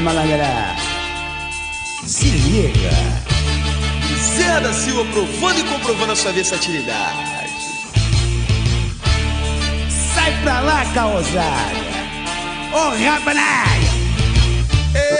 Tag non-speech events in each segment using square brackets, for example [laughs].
Malandra. Se liga. Zé da Silva provando e comprovando a sua versatilidade. Sai pra lá, caosada. Ô, oh.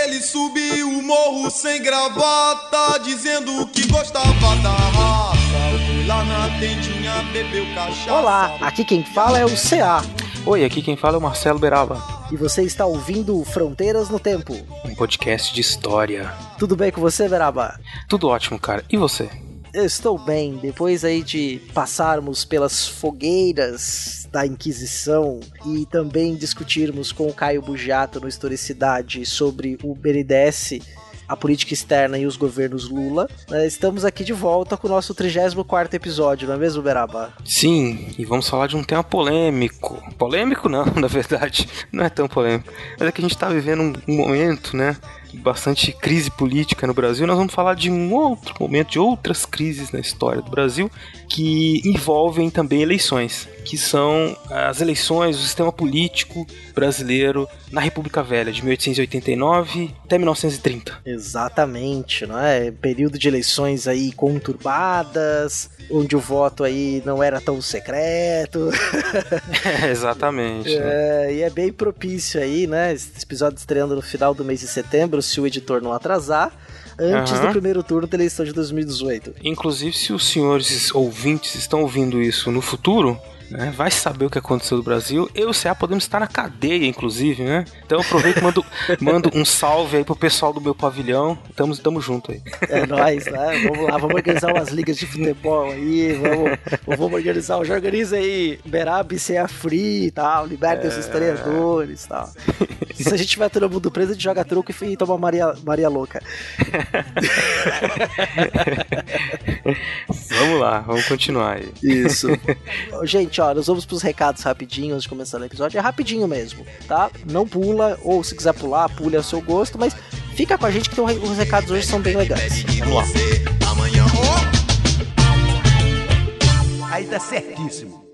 Ele subiu o morro sem gravata, dizendo que gostava da raça. Foi lá na tentinha, bebeu cachaça. Olá, aqui quem fala é o CA. Oi, aqui quem fala é o Marcelo Beraba. E você está ouvindo Fronteiras no Tempo, um podcast de história. Tudo bem com você, Beraba? Tudo ótimo, cara. E você? Eu estou bem. Depois aí de passarmos pelas fogueiras da Inquisição e também discutirmos com o Caio Bujato no Historicidade sobre o BNDES a política externa e os governos Lula. Né? Estamos aqui de volta com o nosso 34 episódio, não é mesmo, Beraba? Sim, e vamos falar de um tema polêmico. Polêmico não, [laughs] na verdade, não é tão polêmico. Mas é que a gente está vivendo um, um momento, né? Bastante crise política no Brasil, nós vamos falar de um outro momento, de outras crises na história do Brasil que envolvem também eleições, que são as eleições, o sistema político brasileiro na República Velha, de 1889 até 1930. Exatamente, não é? Período de eleições aí conturbadas, onde o voto aí não era tão secreto. [laughs] é, exatamente. É, né? E é bem propício aí, né? Esse episódio estreando no final do mês de setembro, se o editor não atrasar antes uhum. do primeiro turno da eleição de 2018. Inclusive, se os senhores ouvintes estão ouvindo isso no futuro, né? Vai saber o que aconteceu no Brasil. Eu e o CA podemos estar na cadeia, inclusive, né? Então eu aproveito e mando, [laughs] mando um salve aí pro pessoal do meu pavilhão. Tamo, tamo junto aí. É nóis, né? Vamos lá, vamos organizar umas ligas de futebol aí. Vamos, vamos organizar, já organiza aí Berab CA Free e tal, libertem é... os historiadores e tal. Se a gente tiver todo mundo preso, a gente joga truco e toma Maria, Maria Louca. [laughs] vamos lá, vamos continuar aí. Isso. Gente, ó, nós vamos pros recados rapidinho antes de começar o episódio. É rapidinho mesmo, tá? Não pula, ou se quiser pular, pule ao seu gosto, mas fica com a gente que os recados hoje são bem legais. Vamos lá. Aí tá certíssimo.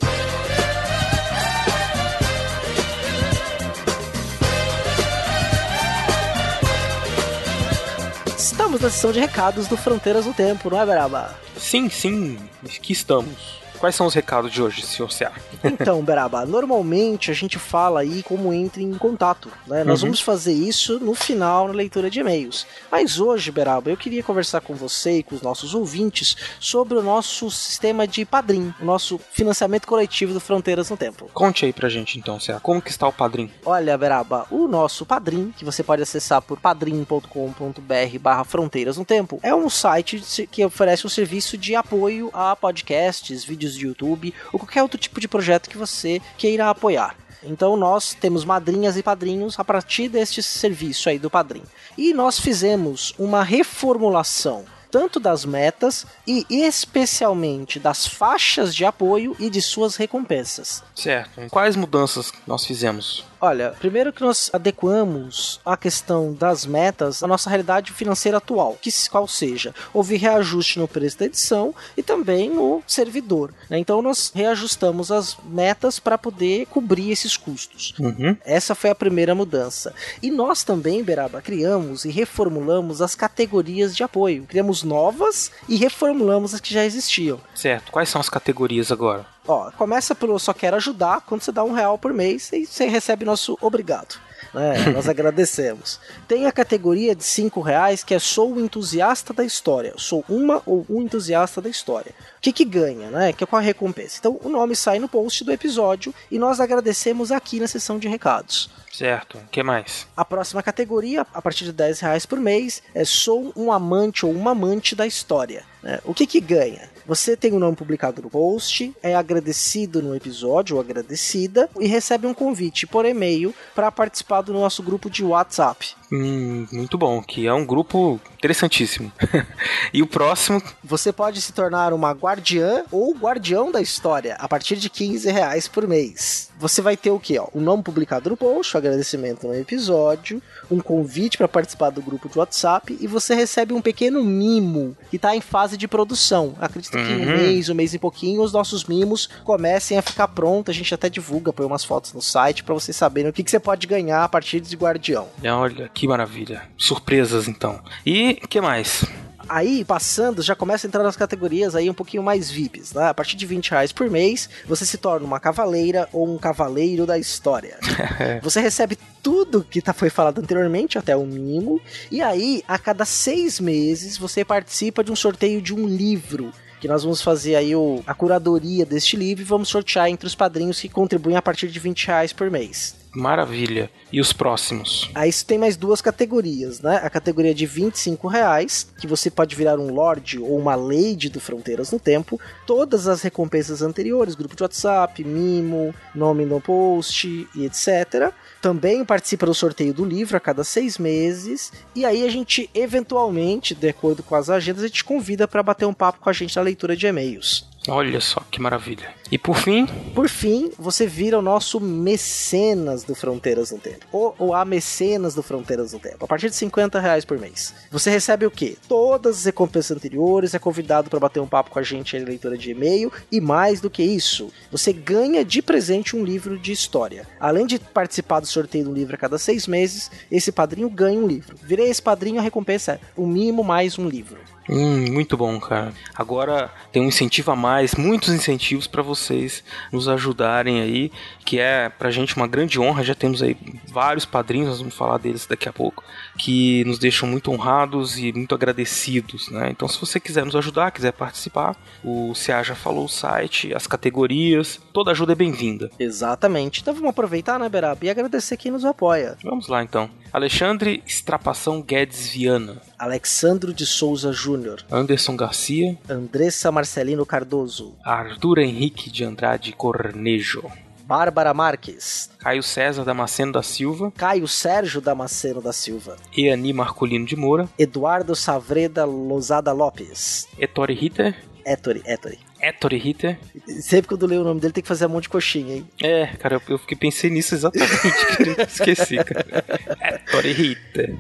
Estamos na sessão de recados do Fronteiras no Tempo, não é, Beraba? Sim, sim, aqui estamos. Quais são os recados de hoje, senhor Ceará? então, Beraba, normalmente a gente fala aí como entra em contato, né? Nós uhum. vamos fazer isso no final na leitura de e-mails. Mas hoje, Beraba, eu queria conversar com você e com os nossos ouvintes sobre o nosso sistema de padrim, o nosso financiamento coletivo do Fronteiras no Tempo. Conte aí pra gente então, Ceará, como que está o padrim? Olha, Beraba, o nosso padrim, que você pode acessar por padrim.com.br barra Fronteiras no Tempo, é um site que oferece um serviço de apoio a podcasts, vídeos vídeos de YouTube ou qualquer outro tipo de projeto que você queira apoiar. Então nós temos madrinhas e padrinhos a partir deste serviço aí do padrinho. E nós fizemos uma reformulação tanto das metas e especialmente das faixas de apoio e de suas recompensas. Certo. Quais mudanças nós fizemos? Olha, primeiro que nós adequamos a questão das metas à nossa realidade financeira atual, que qual seja, houve reajuste no preço da edição e também no servidor. Né? Então nós reajustamos as metas para poder cobrir esses custos. Uhum. Essa foi a primeira mudança. E nós também, Beraba, criamos e reformulamos as categorias de apoio. Criamos novas e reformulamos as que já existiam. Certo. Quais são as categorias agora? Ó, começa pelo só quero ajudar, quando você dá um real por mês e você recebe nosso obrigado. É, [laughs] nós agradecemos. Tem a categoria de cinco reais que é sou um entusiasta da história. Sou uma ou um entusiasta da história. O que, que ganha, né? Que é qual a recompensa? Então o nome sai no post do episódio e nós agradecemos aqui na seção de recados. Certo. O que mais? A próxima categoria, a partir de 10 reais por mês, é sou um amante ou uma amante da história. Né? O que que ganha? Você tem o nome publicado no post, é agradecido no episódio ou agradecida e recebe um convite por e-mail para participar do nosso grupo de WhatsApp. Hum, muito bom, que é um grupo interessantíssimo. [laughs] e o próximo. Você pode se tornar uma guardiã ou guardião da história a partir de 15 reais por mês. Você vai ter o que? O nome publicado no post, o agradecimento no episódio, um convite para participar do grupo de WhatsApp e você recebe um pequeno mimo que está em fase de produção. Acredito que em um Uhum. mês, um mês e pouquinho, os nossos mimos comecem a ficar prontos. A gente até divulga, põe umas fotos no site para vocês saberem o que, que você pode ganhar a partir de guardião. Olha, que maravilha. Surpresas, então. E o que mais? Aí, passando, já começa a entrar nas categorias aí um pouquinho mais VIPs, né? A partir de 20 reais por mês, você se torna uma cavaleira ou um cavaleiro da história. [laughs] você recebe tudo que tá, foi falado anteriormente, até o mínimo, e aí, a cada seis meses, você participa de um sorteio de um livro. Que nós vamos fazer aí o, a curadoria deste livro e vamos sortear entre os padrinhos que contribuem a partir de 20 reais por mês. Maravilha. E os próximos? Aí isso tem mais duas categorias, né? A categoria de 25 reais, que você pode virar um Lorde ou uma Lady do Fronteiras no Tempo. Todas as recompensas anteriores, grupo de WhatsApp, mimo, nome no post e etc. Também participa do sorteio do livro a cada seis meses. E aí a gente, eventualmente, de acordo com as agendas, a gente convida para bater um papo com a gente na leitura de e-mails. Olha só que maravilha. E por fim, Por fim, você vira o nosso mecenas do Fronteiras no Tempo. Ou, ou a mecenas do Fronteiras no Tempo. A partir de 50 reais por mês. Você recebe o quê? Todas as recompensas anteriores, é convidado para bater um papo com a gente na leitura de e-mail. E mais do que isso, você ganha de presente um livro de história. Além de participar do sorteio do livro a cada seis meses, esse padrinho ganha um livro. Virei esse padrinho, a recompensa é um mimo mais um livro. Hum, muito bom, cara. Agora tem um incentivo a mais, muitos incentivos para vocês nos ajudarem aí, que é pra gente uma grande honra. Já temos aí vários padrinhos, nós vamos falar deles daqui a pouco, que nos deixam muito honrados e muito agradecidos, né? Então, se você quiser nos ajudar, quiser participar, o CA já falou o site, as categorias, toda ajuda é bem-vinda. Exatamente. Então vamos aproveitar, né, Beraba? E agradecer quem nos apoia. Vamos lá então. Alexandre Estrapação Guedes Viana, Alexandro de Souza Júnior. Anderson Garcia, Andressa Marcelino Cardoso, Arthur Henrique de Andrade Cornejo. Bárbara Marques, Caio César Damasceno da Silva, Caio Sérgio Damasceno da Silva, Eani Marcolino de Moura, Eduardo Savreda Lozada Lopes, Ettore Ritter, Ettore, Ettore. Ettore Ritter. Sempre quando eu leio o nome dele tem que fazer um monte de coxinha, hein? É, cara, eu, eu fiquei pensei nisso exatamente, [laughs] esqueci, cara. Ettore Ritter.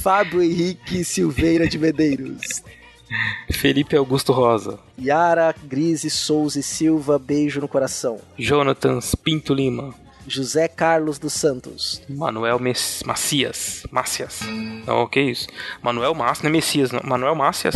Fábio Henrique Silveira de Medeiros, Felipe Augusto Rosa, Yara Grise Souza e Silva, beijo no coração. Jonathan Pinto Lima, José Carlos dos Santos, Manuel Mes- Macias, Macias. Não, o que é isso? Manuel Macias, não é Messias, não. Manuel Macias.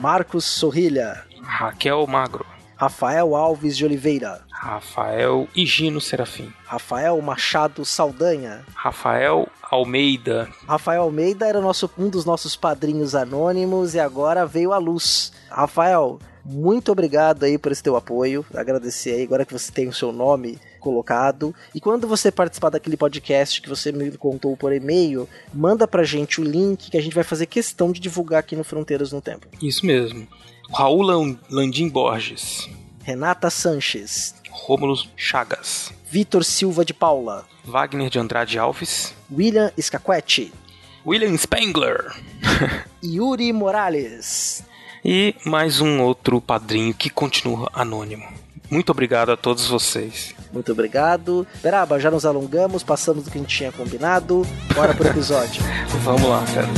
Marcos Sorrilha, Raquel Magro, Rafael Alves de Oliveira, Rafael Higino Serafim, Rafael Machado Saldanha, Rafael Almeida, Rafael Almeida era nosso, um dos nossos padrinhos anônimos e agora veio à luz. Rafael, muito obrigado aí por esse teu apoio. Agradecer aí agora que você tem o seu nome colocado. E quando você participar daquele podcast que você me contou por e-mail, manda pra gente o link que a gente vai fazer questão de divulgar aqui no Fronteiras no Tempo. isso mesmo. Raul Lan- Landim Borges, Renata Sanches, Rômulo Chagas, Vitor Silva de Paula, Wagner de Andrade Alves, William Scaquetti, William Spengler [laughs] Yuri Morales. e mais um outro padrinho que continua anônimo. Muito obrigado a todos vocês. Muito obrigado. Beraba, já nos alongamos, passamos do que a gente tinha combinado. Bora pro episódio. [laughs] Vamos lá, cara.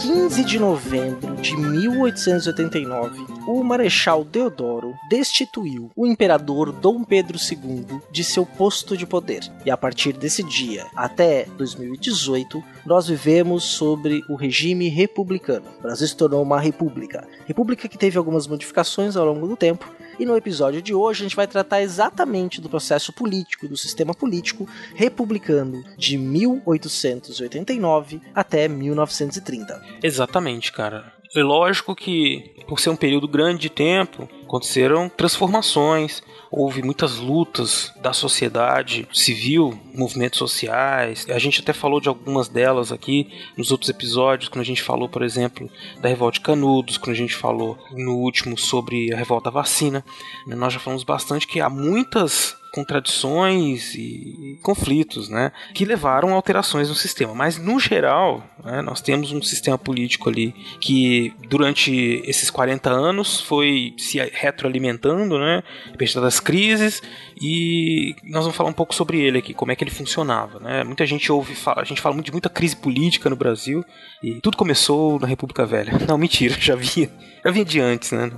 15 de novembro de 1889, o Marechal Deodoro destituiu o imperador Dom Pedro II de seu posto de poder. E a partir desse dia até 2018, nós vivemos sobre o regime republicano. O Brasil se tornou uma república. República que teve algumas modificações ao longo do tempo, e no episódio de hoje a gente vai tratar exatamente do processo político, do sistema político republicano de 1889 até 1930. Exatamente, cara. É lógico que, por ser um período grande de tempo, aconteceram transformações, houve muitas lutas da sociedade civil, movimentos sociais. A gente até falou de algumas delas aqui nos outros episódios, quando a gente falou, por exemplo, da revolta de Canudos, quando a gente falou no último sobre a revolta vacina. Nós já falamos bastante que há muitas contradições e conflitos, né, que levaram a alterações no sistema. Mas no geral, né, nós temos um sistema político ali que durante esses 40 anos foi se retroalimentando, né, das crises e nós vamos falar um pouco sobre ele aqui, como é que ele funcionava, né? Muita gente ouve, a gente fala muito de muita crise política no Brasil e tudo começou na República Velha. [laughs] Não, mentira, já vinha, já vinha de antes, né?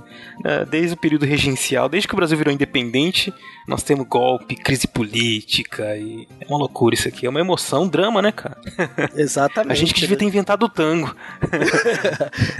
Desde o período regencial, desde que o Brasil virou independente, nós temos golpe, crise política e é uma loucura isso aqui. É uma emoção, um drama, né, cara? Exatamente. [laughs] [laughs] a gente que devia ter inventado o tango.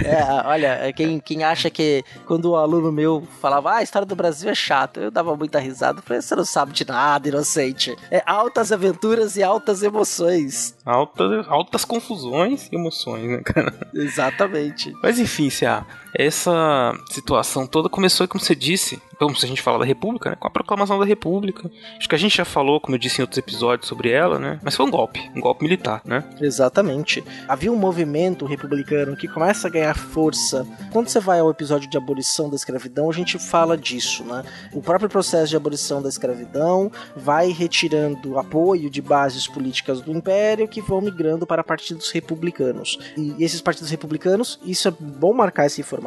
é, olha, quem, quem acha que quando o um aluno meu falava, ah, a história do Brasil é chata, eu dava muita risada. Falei, você não sabe de nada, inocente. É altas aventuras e altas emoções. Altas, altas confusões e emoções, né, cara? Exatamente. Mas enfim, Cia, essa situação toda começou, como você disse, como se a gente falar da República, né? Com a proclamação da República. Acho que a gente já falou, como eu disse em outros episódios, sobre ela, né? Mas foi um golpe, um golpe militar, né? Exatamente. Havia um movimento republicano que começa a ganhar força. Quando você vai ao episódio de abolição da escravidão, a gente fala disso, né? O próprio processo de abolição da escravidão vai retirando apoio de bases políticas do império que vão migrando para partidos republicanos. E esses partidos republicanos, isso é bom marcar essa informação,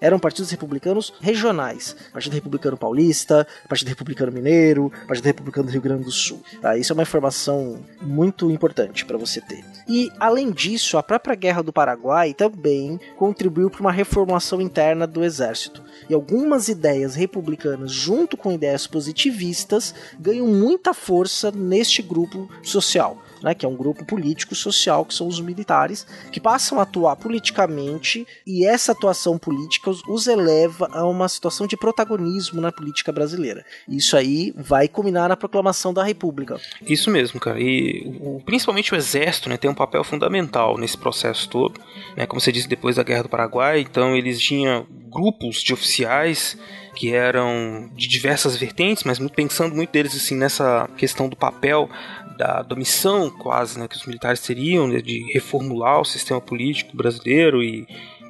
eram partidos republicanos regionais. Partido Republicano Paulista, Partido Republicano Mineiro, Partido Republicano do Rio Grande do Sul. Tá? Isso é uma informação muito importante para você ter. E, além disso, a própria Guerra do Paraguai também contribuiu para uma reformulação interna do exército. E algumas ideias republicanas, junto com ideias positivistas, ganham muita força neste grupo social né, que é um grupo político social, que são os militares, que passam a atuar politicamente e essa atuação política os, os eleva a uma situação de protagonismo na política brasileira. Isso aí vai culminar na proclamação da República. Isso mesmo, cara. E o, principalmente o Exército né, tem um papel fundamental nesse processo todo. Né, como você disse, depois da Guerra do Paraguai, então eles tinham grupos de oficiais que eram de diversas vertentes, mas pensando muito deles assim nessa questão do papel da, da missão quase né, que os militares teriam né, de reformular o sistema político brasileiro e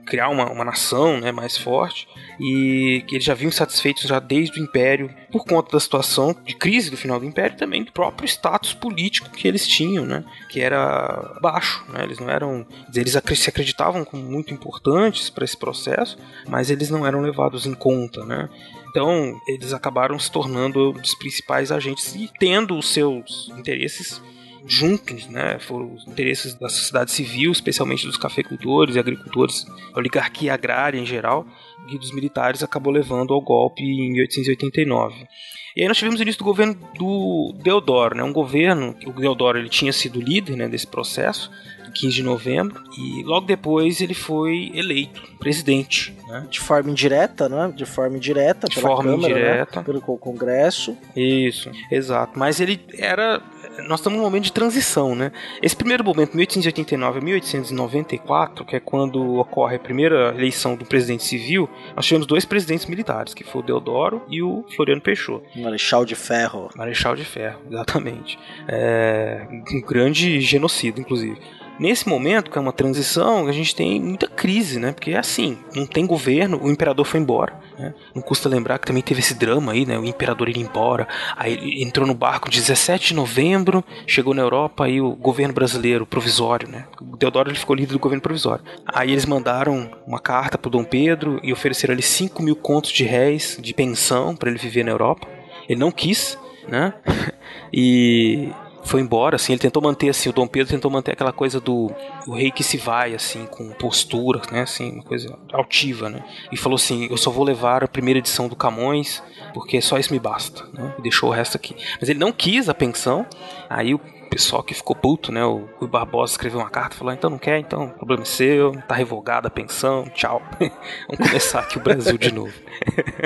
criar uma, uma nação né, mais forte e que eles já vinham satisfeitos já desde o Império por conta da situação de crise do final do Império também do próprio status político que eles tinham, né, que era baixo, né, eles não eram, eles se acreditavam como muito importantes para esse processo, mas eles não eram levados em conta, né. Então, eles acabaram se tornando os principais agentes e tendo os seus interesses juntos, né? Foram os interesses da sociedade civil, especialmente dos cafeicultores e agricultores, a oligarquia agrária em geral, e dos militares acabou levando ao golpe em 1889. E aí nós tivemos o início do governo do Deodoro, né? Um governo, o Deodoro ele tinha sido líder né, desse processo, 15 de novembro, e logo depois ele foi eleito presidente. Né? De forma indireta, né? De forma indireta, de pela forma Câmara, né? indireta. Né? pelo Congresso. Isso, exato. Mas ele era nós estamos num momento de transição, né? Esse primeiro momento, 1889 a 1894, que é quando ocorre a primeira eleição do presidente civil, nós tivemos dois presidentes militares, que foi o Deodoro e o Floriano Peixoto. Marechal de Ferro. Marechal de Ferro, exatamente. É, um grande genocídio, inclusive. Nesse momento, que é uma transição, a gente tem muita crise, né? Porque é assim, não tem governo, o imperador foi embora. Né? Não custa lembrar que também teve esse drama aí, né? O imperador ir embora, aí ele entrou no barco 17 de novembro, chegou na Europa aí o governo brasileiro provisório, né? O Deodoro ele ficou líder do governo provisório. Aí eles mandaram uma carta pro Dom Pedro e ofereceram ali 5 mil contos de réis de pensão para ele viver na Europa. Ele não quis, né? [laughs] e foi embora, assim, ele tentou manter, assim, o Dom Pedro tentou manter aquela coisa do o rei que se vai, assim, com postura, né, assim, uma coisa altiva, né, e falou assim, eu só vou levar a primeira edição do Camões, porque só isso me basta, né, e deixou o resto aqui. Mas ele não quis a pensão, aí o pessoal que ficou puto, né? O Rui Barbosa escreveu uma carta falou: então não quer, então o problema é seu, tá revogada a pensão, tchau. [laughs] Vamos começar aqui o Brasil de novo.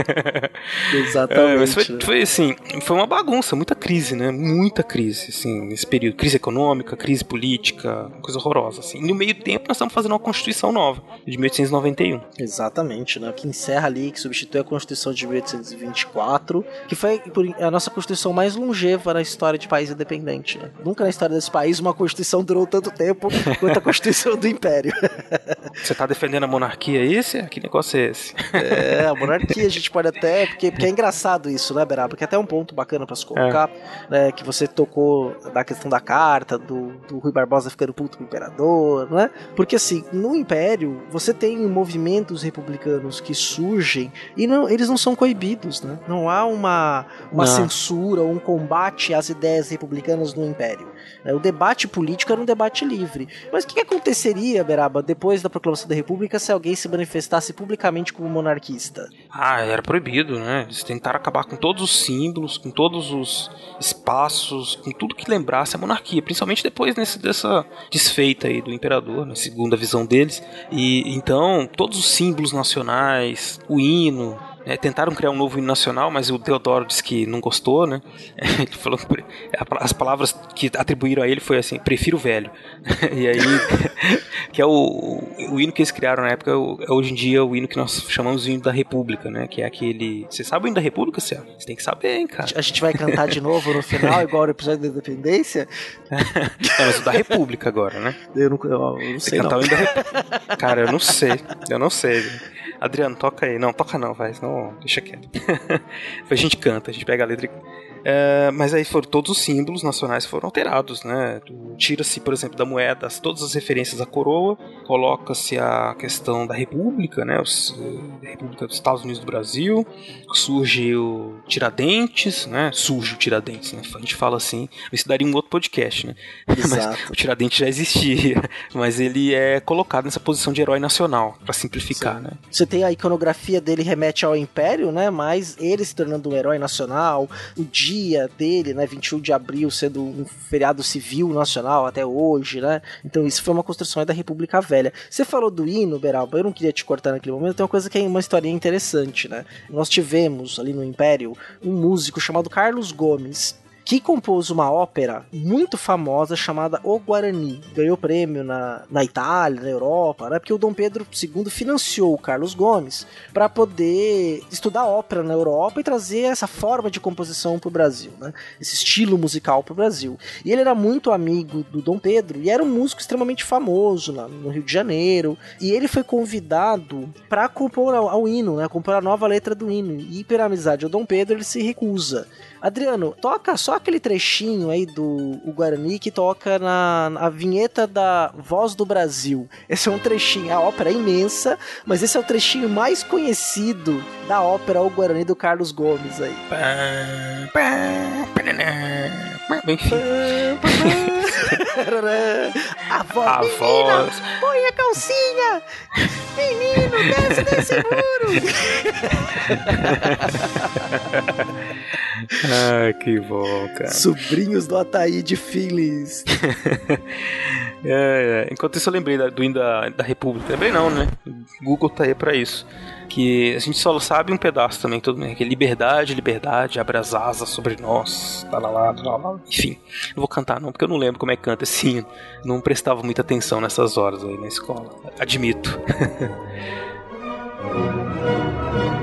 [laughs] Exatamente. É, foi, né? foi, assim, foi uma bagunça, muita crise, né? Muita crise, assim, nesse período. Crise econômica, crise política, coisa horrorosa, assim. E no meio tempo nós estamos fazendo uma Constituição nova, de 1891. Exatamente, né? Que encerra ali, que substitui a Constituição de 1824, que foi a nossa Constituição mais longeva na história de país independente, né? Nunca na história desse país uma Constituição durou tanto tempo quanto a Constituição do Império. [laughs] Você tá defendendo a monarquia, esse? Que negócio é esse? É, a monarquia a gente pode até. Porque, porque é engraçado isso, né, Beraba? Que é até um ponto bacana pra se colocar, né? Que você tocou da questão da carta, do, do Rui Barbosa ficando puto com o imperador, né? Porque assim, no Império, você tem movimentos republicanos que surgem e não, eles não são coibidos, né? Não há uma, uma Não. censura ou um combate às ideias republicanas no Império. Né? O debate político era um debate livre. Mas o que, aconteceria, Beraba, depois da proclamação da República, se alguém se manifestasse publicamente como monarquista? Ah, era proibido, né? Eles tentaram acabar com todos os símbolos, com todos os espaços, com tudo que lembrasse a monarquia, principalmente depois nesse, dessa desfeita aí do imperador, na segunda visão deles. E então, todos os símbolos nacionais, o hino, né, tentaram criar um novo hino nacional, mas o Deodoro disse que não gostou, né? [laughs] Ele falou que as palavras que atribuíram a ele foi assim: prefiro o velho. [laughs] E aí, [laughs] que é o, o hino que eles criaram na época, é é hoje em dia o hino que nós chamamos de hino da República, né? Que é aquele. Você sabe o hino da República, Céu? Você tem que saber, hein, cara. A gente vai cantar de novo no final, igual no episódio da Independência? Não, mas o da República agora, né? Eu não, eu não sei não. cantar o hino da República. Cara, eu não sei. Eu não sei. Adriano, toca aí. Não, toca não, vai, senão deixa quieto. [laughs] a gente canta, a gente pega a letra e. É, mas aí foram todos os símbolos nacionais foram alterados, né? Tira-se, por exemplo, da moeda as- todas as referências à coroa, coloca-se a questão da República, né? Os, eh, República dos Estados Unidos do Brasil, surge o Tiradentes, né? Surge o Tiradentes, né? A gente fala assim, isso daria um outro podcast, né? [laughs] Exato. Mas o Tiradentes já existia, [laughs] mas ele é colocado nessa posição de herói nacional, pra simplificar, né? Você tem a iconografia dele remete ao Império, né? Mas ele se tornando um herói nacional, o dia dele, né? 21 de abril sendo um feriado civil nacional até hoje, né? Então isso foi uma construção da República Velha. Você falou do hino, Beralba, eu não queria te cortar naquele momento, tem uma coisa que é uma historinha interessante, né? Nós tivemos ali no Império um músico chamado Carlos Gomes, que compôs uma ópera muito famosa chamada O Guarani. Ganhou prêmio na, na Itália, na Europa, né? Porque o Dom Pedro II financiou o Carlos Gomes para poder estudar ópera na Europa e trazer essa forma de composição para o Brasil, né? Esse estilo musical para o Brasil. E ele era muito amigo do Dom Pedro e era um músico extremamente famoso no Rio de Janeiro. E ele foi convidado para compor ao hino, né? Compor a nova letra do hino. E pela amizade ao Dom Pedro ele se recusa. Adriano, toca só aquele trechinho aí do o Guarani que toca na, na vinheta da Voz do Brasil. Esse é um trechinho, a ópera é imensa, mas esse é o trechinho mais conhecido da ópera O Guarani do Carlos Gomes aí. Enfim, [laughs] a voz, a menina, voz. põe a calcinha! Menino, desce desse muro! Ai, [laughs] que bom, cara. Sobrinhos do Ataíde Phillies. [laughs] É, é. Enquanto isso, eu lembrei da- do hino da, da República. Lembrei não, né? Google tá aí pra isso. Que a gente só sabe um pedaço também, tudo bem. Que é liberdade, liberdade, abre as asas sobre nós. Tá lá, lá, lá. Enfim, não vou cantar não, porque eu não lembro como é que canta hino. Não prestava muita atenção nessas horas aí na escola. Admito. [laughs]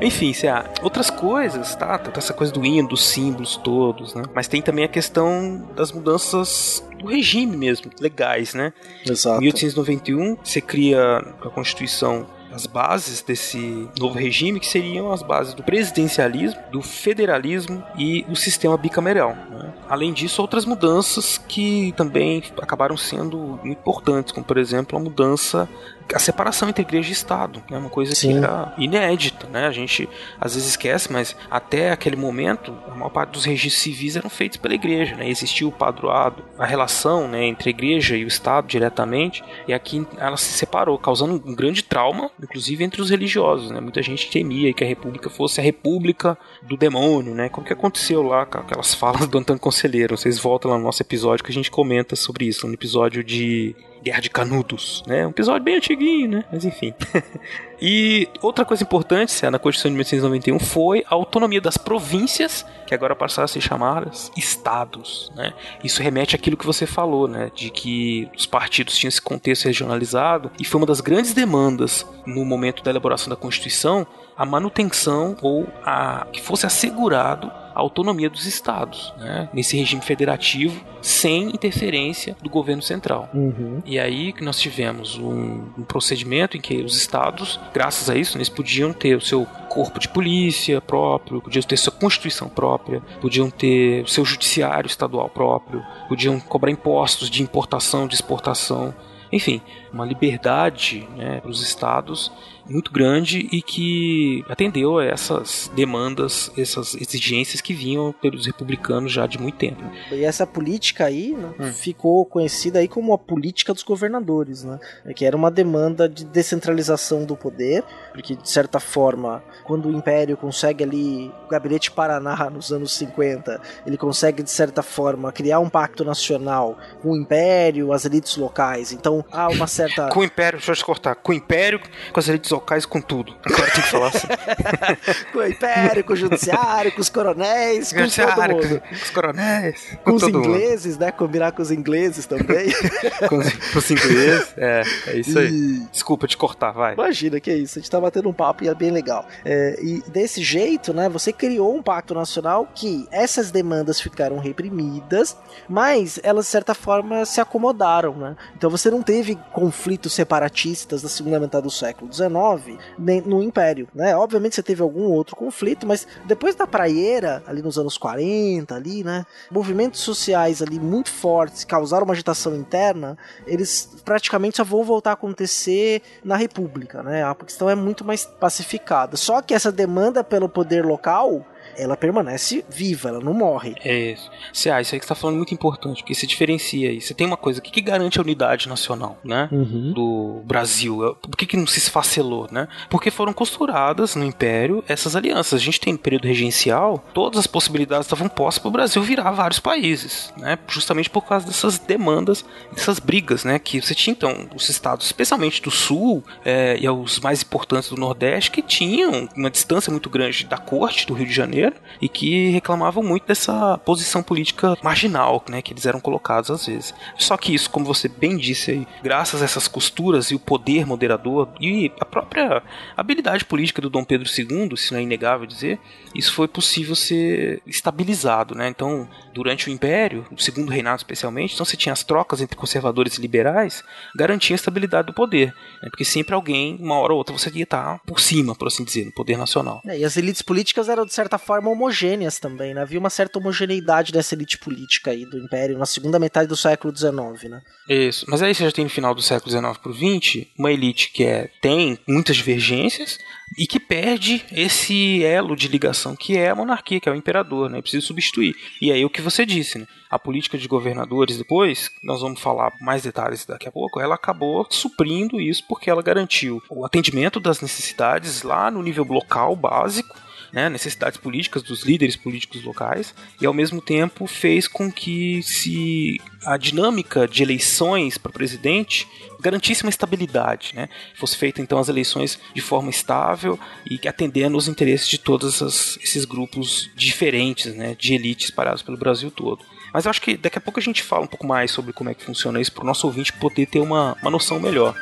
Enfim, se há outras coisas, tá? Tem essa coisa do hino, dos símbolos todos, né? Mas tem também a questão das mudanças do regime mesmo, legais, né? Exato. Em 1891, você cria a Constituição as bases desse novo regime, que seriam as bases do presidencialismo, do federalismo e o sistema bicameral. Né? Além disso, outras mudanças que também acabaram sendo importantes, como por exemplo a mudança a separação entre igreja e Estado. É né? uma coisa Sim. que era inédita, né? A gente às vezes esquece, mas até aquele momento, a maior parte dos registros civis eram feitos pela igreja, né? Existia o padroado, a relação né, entre a igreja e o Estado diretamente, e aqui ela se separou, causando um grande trauma, inclusive entre os religiosos, né? Muita gente temia que a república fosse a república do demônio, né? Como que aconteceu lá com aquelas [laughs] falas do Antônio Conselheiro? Vocês voltam lá no nosso episódio que a gente comenta sobre isso, no episódio de Guerra de Canudos, né? Um episódio bem antiguinho, né? Mas enfim. [laughs] e outra coisa importante, na Constituição de 1891 foi a autonomia das províncias, que agora passaram a ser chamadas estados, né? Isso remete àquilo que você falou, né? De que os partidos tinham esse contexto regionalizado e foi uma das grandes demandas no momento da elaboração da Constituição a manutenção ou a que fosse assegurado a autonomia dos estados, né? nesse regime federativo, sem interferência do governo central. Uhum. E aí que nós tivemos um, um, procedimento em que os estados, graças a isso, eles podiam ter o seu corpo de polícia próprio, podiam ter sua constituição própria, podiam ter seu judiciário estadual próprio, podiam cobrar impostos de importação, de exportação, enfim, uma liberdade né, para os estados muito grande e que atendeu a essas demandas, essas exigências que vinham pelos republicanos já de muito tempo. E essa política aí né, hum. ficou conhecida aí como a política dos governadores, né? Que era uma demanda de descentralização do poder, porque de certa forma, quando o império consegue ali, o gabinete Paraná [laughs] nos anos 50, ele consegue de certa forma criar um pacto nacional com o império, as elites locais. Então há uma certa com o império, deixa eu te cortar, com o império, com as elites locais com tudo. Agora tem que falar assim. [laughs] com o império, com o judiciário, com os coronéis, com todo mundo. Com os coronéis. Com, com os ingleses, mundo. né? Combinar com os ingleses também. [laughs] com, os, com, os, ingleses, é, é isso aí. E... Desculpa te cortar, vai. Imagina que é isso, a gente tá batendo um papo e é bem legal. É, e desse jeito, né, você criou um pacto nacional que essas demandas ficaram reprimidas, mas elas de certa forma se acomodaram, né? Então você não teve conflitos separatistas da segunda metade do século XIX no Império, né? Obviamente você teve algum outro conflito, mas depois da praieira, ali nos anos 40, ali, né? Movimentos sociais ali muito fortes, causaram uma agitação interna, eles praticamente só vão voltar a acontecer na República, né? A questão é muito mais pacificada. Só que essa demanda pelo poder local ela permanece viva, ela não morre. É isso. Se, ah, isso aí que você tá falando é muito importante, porque se diferencia aí. Você tem uma coisa, o que, que garante a unidade nacional, né? Uhum. Do Brasil. Por que, que não se esfacelou, né? Porque foram costuradas no Império essas alianças. A gente tem no período regencial, todas as possibilidades estavam postas para o Brasil virar vários países, né? Justamente por causa dessas demandas, dessas brigas, né? Que você tinha então os estados, especialmente do Sul é, e os mais importantes do Nordeste, que tinham uma distância muito grande da corte do Rio de Janeiro e que reclamavam muito dessa posição política marginal, né, que eles eram colocados às vezes. Só que isso, como você bem disse aí, graças a essas costuras e o poder moderador e a própria habilidade política do Dom Pedro II, isso não é inegável dizer, isso foi possível ser estabilizado, né? Então, durante o Império, o segundo reinado especialmente, então você tinha as trocas entre conservadores e liberais, garantia a estabilidade do poder, né? porque sempre alguém, uma hora ou outra, você ia estar por cima, por assim dizer, no poder nacional. É, e as elites políticas eram de certa forma homogêneas também, né? Havia uma certa homogeneidade dessa elite política aí do Império na segunda metade do século XIX, né? Isso, mas aí você já tem no final do século XIX para o XX uma elite que é, tem muitas divergências, e que perde esse elo de ligação que é a monarquia, que é o imperador, né? Precisa substituir. E aí o que você disse, né? A política de governadores depois, nós vamos falar mais detalhes daqui a pouco, ela acabou suprindo isso porque ela garantiu o atendimento das necessidades lá no nível local básico né, necessidades políticas dos líderes políticos locais e ao mesmo tempo fez com que se a dinâmica de eleições para presidente garantisse uma estabilidade, né? Fosse feita então as eleições de forma estável e atendendo os interesses de todos esses grupos diferentes, né, de elites espalhados pelo Brasil todo. Mas eu acho que daqui a pouco a gente fala um pouco mais sobre como é que funciona isso para o nosso ouvinte poder ter uma, uma noção melhor.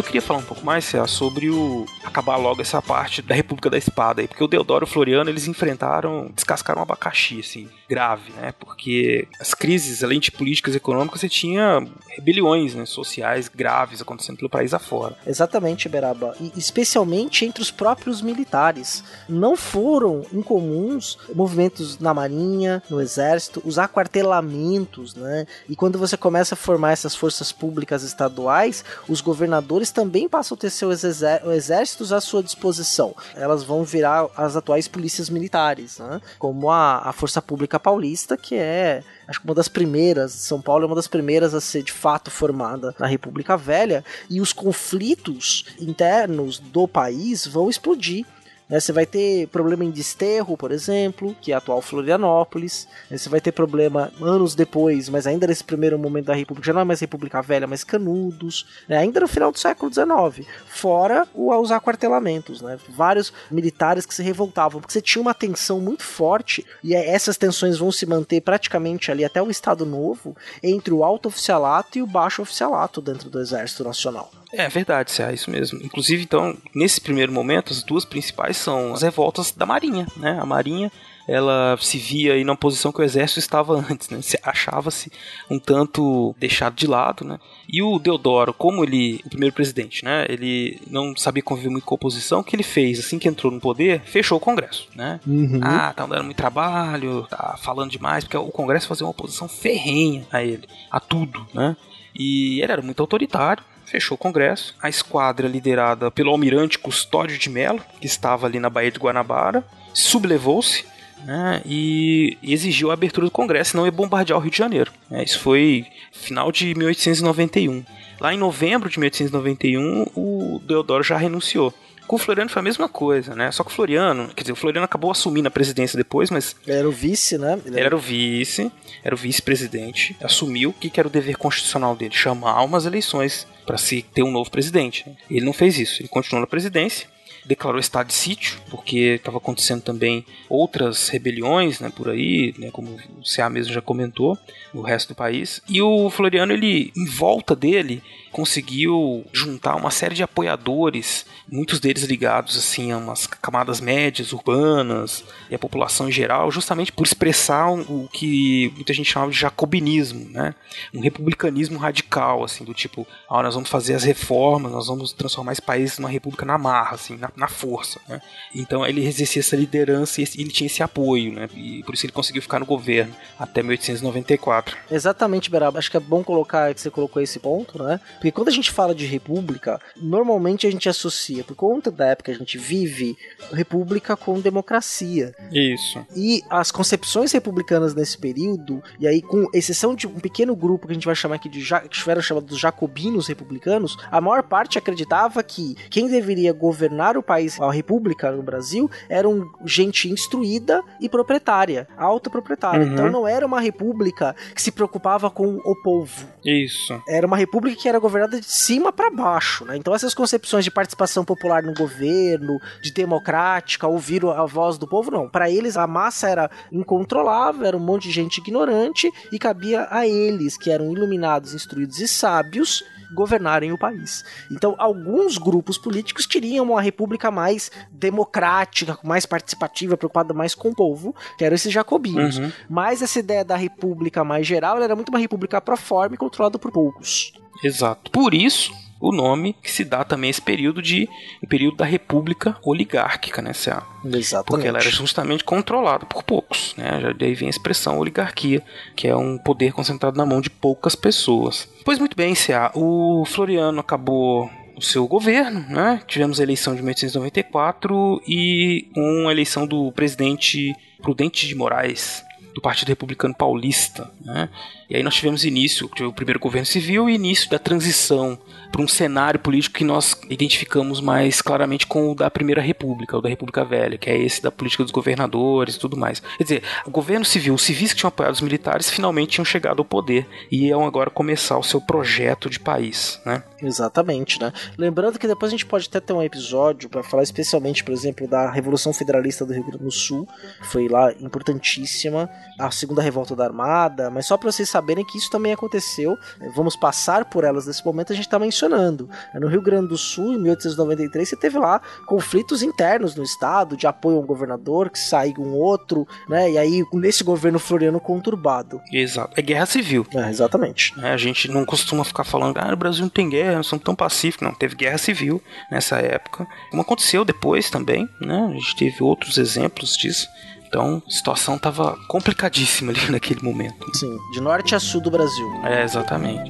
Eu queria falar um pouco mais, Cé, sobre o acabar logo essa parte da República da Espada aí, porque o Deodoro e o Floriano, eles enfrentaram, descascaram um abacaxi, assim, grave, né? Porque as crises, além de políticas econômicas, você tinha rebeliões né, sociais graves acontecendo pelo país afora. Exatamente, Beraba. E especialmente entre os próprios militares. Não foram incomuns movimentos na marinha, no exército, os aquartelamentos, né? E quando você começa a formar essas forças públicas estaduais, os governadores também passam a ter seus exércitos à sua disposição. Elas vão virar as atuais polícias militares, né? Como a, a Força Pública Paulista, que é acho que uma das primeiras, São Paulo é uma das primeiras a ser de fato formada na República Velha, e os conflitos internos do país vão explodir. Né? Você vai ter problema em Desterro, por exemplo, que é a atual Florianópolis. Né? Você vai ter problema anos depois, mas ainda nesse primeiro momento da República, já não é mais República Velha, mas Canudos, né? ainda no final do século XIX. Fora os aquartelamentos, né? vários militares que se revoltavam, porque você tinha uma tensão muito forte, e é, essas tensões vão se manter praticamente ali até o Estado Novo, entre o alto oficialato e o baixo oficialato dentro do Exército Nacional. É verdade, é isso mesmo. Inclusive, então, nesse primeiro momento, as duas principais são as revoltas da Marinha, né? A Marinha ela se via aí numa posição que o exército estava antes, né? Achava-se um tanto deixado de lado, né? E o Deodoro, como ele, o primeiro presidente, né? Ele não sabia conviver muito com a oposição, o que ele fez, assim que entrou no poder, fechou o Congresso, né? Uhum. Ah, tá dando muito trabalho, tá falando demais, porque o Congresso fazia uma oposição ferrenha a ele, a tudo, né? E ele era muito autoritário, fechou o Congresso. A esquadra liderada pelo almirante Custódio de Melo, que estava ali na Baía de Guanabara, sublevou-se né, e exigiu a abertura do Congresso, não ia bombardear o Rio de Janeiro. É, isso foi final de 1891. Lá em novembro de 1891, o Deodoro já renunciou. Com o Floriano foi a mesma coisa, né? Só que o Floriano, quer dizer, o Floriano acabou assumindo a presidência depois, mas. Ele era o vice, né? Ele era, o vice, era o vice-presidente, assumiu o que era o dever constitucional dele, chamar umas eleições para se ter um novo presidente. Ele não fez isso, ele continuou na presidência declarou estado de sítio, porque estava acontecendo também outras rebeliões né, por aí, né, como o CA mesmo já comentou, no resto do país. E o Floriano, ele, em volta dele, conseguiu juntar uma série de apoiadores, muitos deles ligados assim a umas camadas médias, urbanas e a população em geral, justamente por expressar o que muita gente chama de jacobinismo, né? Um republicanismo radical, assim, do tipo, ah, nós vamos fazer as reformas, nós vamos transformar esse país numa república na marra, assim, na, na força, né? Então ele exercia essa liderança e ele tinha esse apoio, né? E por isso ele conseguiu ficar no governo até 1894. Exatamente, Beraba. Acho que é bom colocar que você colocou esse ponto, né? Porque quando a gente fala de república, normalmente a gente associa, por conta da época que a gente vive, república com democracia. Isso. E as concepções republicanas nesse período, e aí com exceção de um pequeno grupo que a gente vai chamar aqui de que eram chamados jacobinos republicanos, a maior parte acreditava que quem deveria governar o país, a república no Brasil, eram gente instruída e proprietária, alta proprietária. Uhum. Então não era uma república que se preocupava com o povo. Isso. Era uma república que era governada de cima para baixo, né? Então essas concepções de participação popular no governo, de democrática, ouvir a voz do povo, não. Para eles a massa era incontrolável, era um monte de gente ignorante e cabia a eles, que eram iluminados, instruídos e sábios, governarem o país. Então, alguns grupos políticos queriam uma república mais democrática, mais participativa, preocupada mais com o povo, que eram esses jacobinos. Uhum. Mas essa ideia da república mais geral era muito uma república proforme controlada por poucos. Exato. Por isso, o nome que se dá também a esse período de o período da república oligárquica, né, CA? Exatamente. Porque ela era justamente controlada por poucos, né? Já daí vem a expressão oligarquia, que é um poder concentrado na mão de poucas pessoas. Pois muito bem, CA, o Floriano acabou o seu governo, né? Tivemos a eleição de 1894 e uma eleição do presidente Prudente de Moraes, do Partido Republicano Paulista, né? E aí nós tivemos início, o primeiro governo civil e início da transição para um cenário político que nós identificamos mais claramente com o da Primeira República, o da República Velha, que é esse da política dos governadores e tudo mais. Quer dizer, o governo civil, os civis que tinham apoiado os militares, finalmente tinham chegado ao poder e iam agora começar o seu projeto de país, né? Exatamente, né? Lembrando que depois a gente pode até ter um episódio para falar especialmente, por exemplo, da Revolução Federalista do Rio Grande do Sul, que foi lá importantíssima, a segunda revolta da Armada, mas só para vocês saberem que isso também aconteceu, vamos passar por elas nesse momento, a gente está mencionando. No Rio Grande do Sul, em 1893, você teve lá conflitos internos no estado, de apoio a um governador que saiu um outro, né? E aí, nesse governo floriano conturbado. Exato. É guerra civil. É, exatamente. É, a gente não costuma ficar falando, ah, o Brasil não tem guerra, não somos tão pacíficos. Não, teve guerra civil nessa época. Como aconteceu depois também, né? A gente teve outros exemplos disso. Então, a situação estava complicadíssima ali [laughs] naquele momento. Sim, de norte a sul do Brasil. É, exatamente.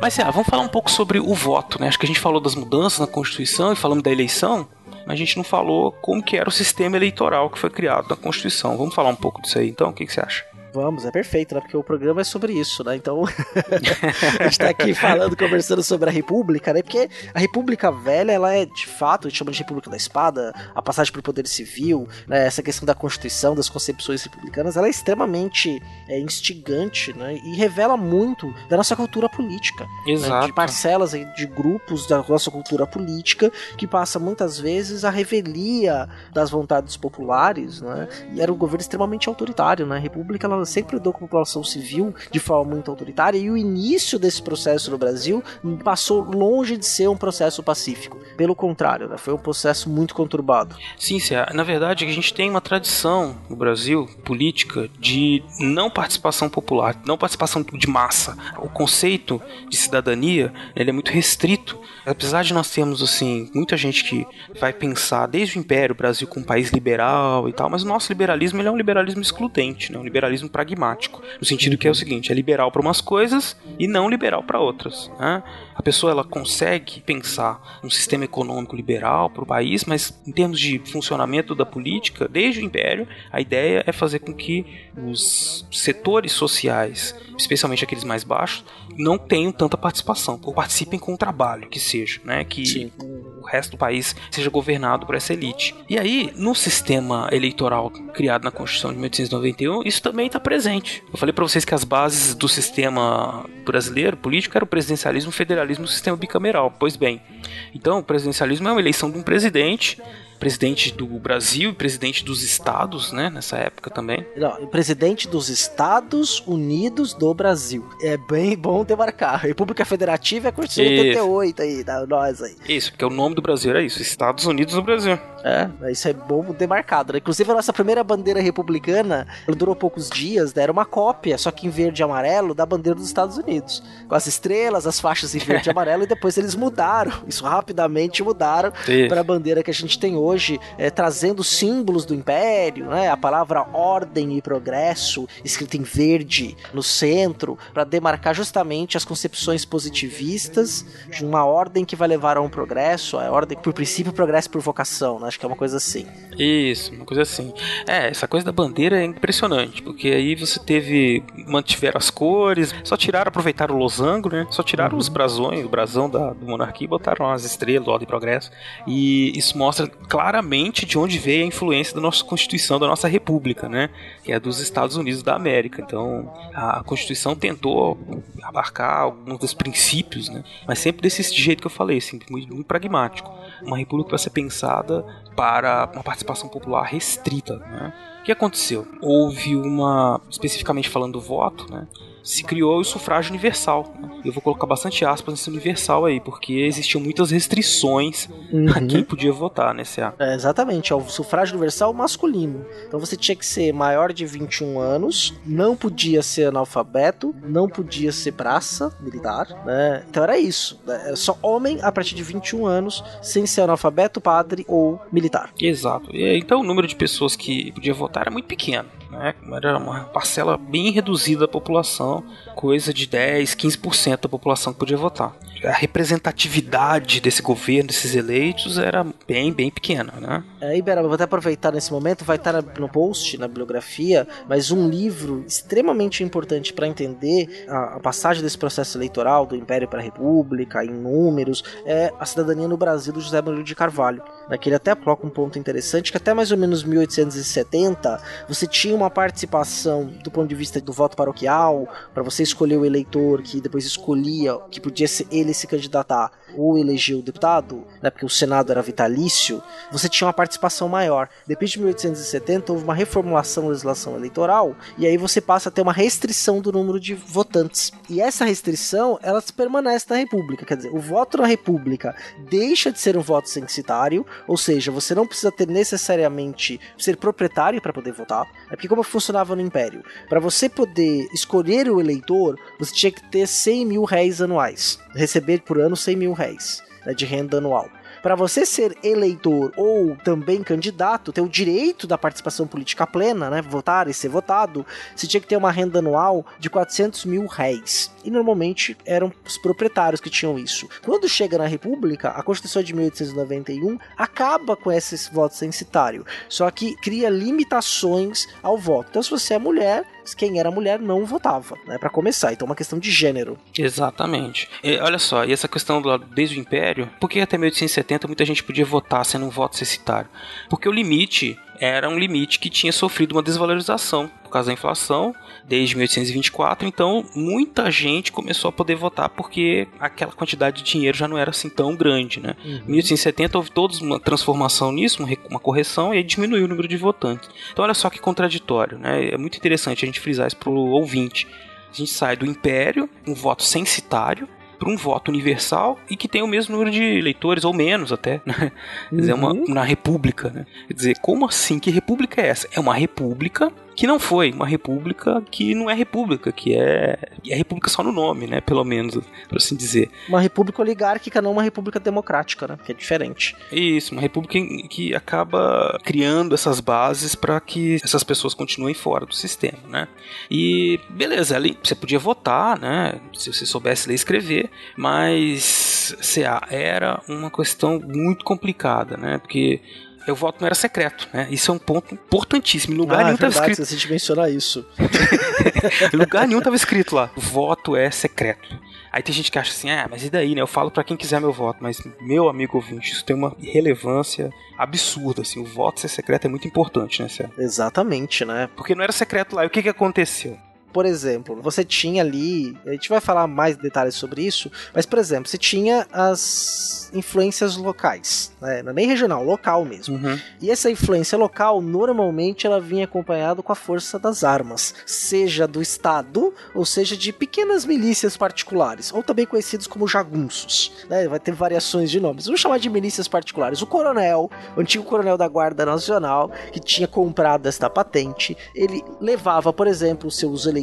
Mas, ah, vamos falar um pouco sobre o voto, né? Acho que a gente falou das mudanças na Constituição e falamos da eleição, mas a gente não falou como que era o sistema eleitoral que foi criado na Constituição. Vamos falar um pouco disso aí, então? O que, que você acha? Vamos, é perfeito, né? Porque o programa é sobre isso, né? Então, [laughs] a gente tá aqui falando, conversando sobre a República, né? Porque a República Velha, ela é, de fato, a gente chama de República da Espada, a passagem para o poder civil, né? essa questão da Constituição, das concepções republicanas, ela é extremamente é, instigante, né? E revela muito da nossa cultura política. Exato. Né? De parcelas, de grupos da nossa cultura política, que passa muitas vezes a revelia das vontades populares, né? E era um governo extremamente autoritário, né? A República, ela sempre lidou com a população civil de forma muito autoritária e o início desse processo no Brasil passou longe de ser um processo pacífico. Pelo contrário, né, foi um processo muito conturbado. Sim, na verdade a gente tem uma tradição no Brasil política de não participação popular, não participação de massa. O conceito de cidadania ele é muito restrito. Apesar de nós termos assim muita gente que vai pensar desde o Império, o Brasil como um país liberal e tal, mas o nosso liberalismo ele é um liberalismo excludente, né? um liberalismo pragmático, no sentido que é o seguinte: é liberal para umas coisas e não liberal para outras. Né? A pessoa ela consegue pensar um sistema econômico liberal para o país, mas em termos de funcionamento da política, desde o Império, a ideia é fazer com que os setores sociais, especialmente aqueles mais baixos, não tenham tanta participação, ou participem com o trabalho, que seja, né? Que Sim. o resto do país seja governado por essa elite. E aí, no sistema eleitoral criado na Constituição de 1891, isso também está presente. Eu falei para vocês que as bases do sistema brasileiro político era o presidencialismo, o federalismo e o sistema bicameral. Pois bem, então o presidencialismo é uma eleição de um presidente presidente do Brasil e presidente dos estados, né, nessa época também. Não, presidente dos Estados Unidos do Brasil. É bem bom demarcar. República Federativa é Constituição de 88 aí, da nós aí. Isso, porque o nome do Brasil era isso, Estados Unidos do Brasil. É, isso é bom demarcado. Né? Inclusive a nossa primeira bandeira republicana durou poucos dias, né? era uma cópia, só que em verde e amarelo, da bandeira dos Estados Unidos. Com as estrelas, as faixas em verde e [laughs] amarelo, e depois eles mudaram. Isso rapidamente mudaram para a bandeira que a gente tem hoje hoje é, trazendo símbolos do império, né? A palavra ordem e progresso escrita em verde no centro para demarcar justamente as concepções positivistas de uma ordem que vai levar a um progresso, a ordem por princípio, progresso por vocação, né? Acho que é uma coisa assim. Isso, uma coisa assim. É, essa coisa da bandeira é impressionante, porque aí você teve mantiveram as cores, só tiraram, aproveitaram o losango, né? Só tiraram uhum. os brasões, o brasão da do monarquia e botaram as estrelas, ordem e progresso. E isso mostra claramente de onde veio a influência da nossa Constituição, da nossa República, né? Que é dos Estados Unidos da América. Então, a Constituição tentou abarcar alguns dos princípios, né? Mas sempre desse jeito que eu falei, assim, muito, muito pragmático. Uma república vai ser pensada para uma participação popular restrita, né? O que aconteceu? Houve uma, especificamente falando do voto, né? Se criou o sufrágio universal. Né? Eu vou colocar bastante aspas nesse universal aí, porque existiam muitas restrições uhum. a quem podia votar nesse ato. É, exatamente, é o sufrágio universal masculino. Então você tinha que ser maior de 21 anos, não podia ser analfabeto, não podia ser praça militar, né? Então era isso. Né? Só homem a partir de 21 anos, sem ser analfabeto, padre ou militar. Exato. E, então o número de pessoas que podia votar era muito pequeno. Né? Era uma parcela bem reduzida da população, coisa de 10, 15% da população que podia votar. A representatividade desse governo, desses eleitos, era bem, bem pequena, né? É, Iberaba, vou até aproveitar nesse momento, vai estar no post, na bibliografia, mas um livro extremamente importante para entender a, a, passagem desse processo eleitoral do Império para a República, em números, é A Cidadania no Brasil, do José Murilo de Carvalho. Naquele até coloca um ponto interessante, que até mais ou menos 1870, você tinha uma participação do ponto de vista do voto paroquial, para você escolher o eleitor que depois escolhia que podia ser ele se candidatar ou eleger o deputado, né, porque o Senado era vitalício, você tinha uma participação maior. Depois de 1870 houve uma reformulação da legislação eleitoral e aí você passa a ter uma restrição do número de votantes. E essa restrição, ela permanece na República, quer dizer, o voto na República deixa de ser um voto censitário, ou seja, você não precisa ter necessariamente ser proprietário para poder votar. É porque como funcionava no Império, para você poder escolher o eleitor, você tinha que ter 100 mil réis anuais, receber por ano 100 mil réis né, de renda anual. Para você ser eleitor ou também candidato, ter o direito da participação política plena, né, votar e ser votado, você tinha que ter uma renda anual de 400 mil réis. E normalmente eram os proprietários que tinham isso. Quando chega na República, a Constituição de 1891 acaba com esse voto censitário, só que cria limitações ao voto. Então, se você é mulher, quem era mulher não votava, né, para começar. Então, é uma questão de gênero. Exatamente. E, olha só, e essa questão do desde o Império, por que até 1870 muita gente podia votar sendo um voto censitário? Porque o limite era um limite que tinha sofrido uma desvalorização por causa da inflação desde 1824. Então, muita gente começou a poder votar porque aquela quantidade de dinheiro já não era assim tão grande, né? Uhum. Em 1870 houve toda uma transformação nisso, uma correção e aí diminuiu o número de votantes. Então, olha só que contraditório, né? É muito interessante a gente frisar isso pro ouvinte. A gente sai do império, um voto censitário, para um voto universal e que tem o mesmo número de eleitores, ou menos até, né? Quer dizer, uhum. uma, na república, né? Quer dizer, como assim? Que república é essa? É uma república que não foi uma república que não é república, que é, é república só no nome, né? Pelo menos, por assim dizer. Uma república oligárquica, não uma república democrática, né? Que é diferente. Isso, uma república que acaba criando essas bases para que essas pessoas continuem fora do sistema, né? E beleza, ali você podia votar, né? Se você soubesse ler e escrever, mas CA era uma questão muito complicada, né? Porque o voto não era secreto, né? Isso é um ponto importantíssimo. Em lugar ah, nenhum estava é escrito. Você te mencionar isso. [laughs] em lugar nenhum estava escrito lá. Voto é secreto. Aí tem gente que acha assim, ah, mas e daí, né? Eu falo para quem quiser meu voto, mas meu amigo ouvinte, isso tem uma relevância absurda, assim. O voto ser secreto é muito importante, né, Céu? Exatamente, né? Porque não era secreto lá. E o que que aconteceu? Por exemplo, você tinha ali, a gente vai falar mais detalhes sobre isso, mas por exemplo, você tinha as influências locais, né? não é nem regional, local mesmo. Uhum. E essa influência local, normalmente, ela vinha acompanhada com a força das armas, seja do Estado, ou seja de pequenas milícias particulares, ou também conhecidos como jagunços. Né? Vai ter variações de nomes. Vamos chamar de milícias particulares. O coronel, o antigo coronel da Guarda Nacional, que tinha comprado esta patente, ele levava, por exemplo, os seus eleitores,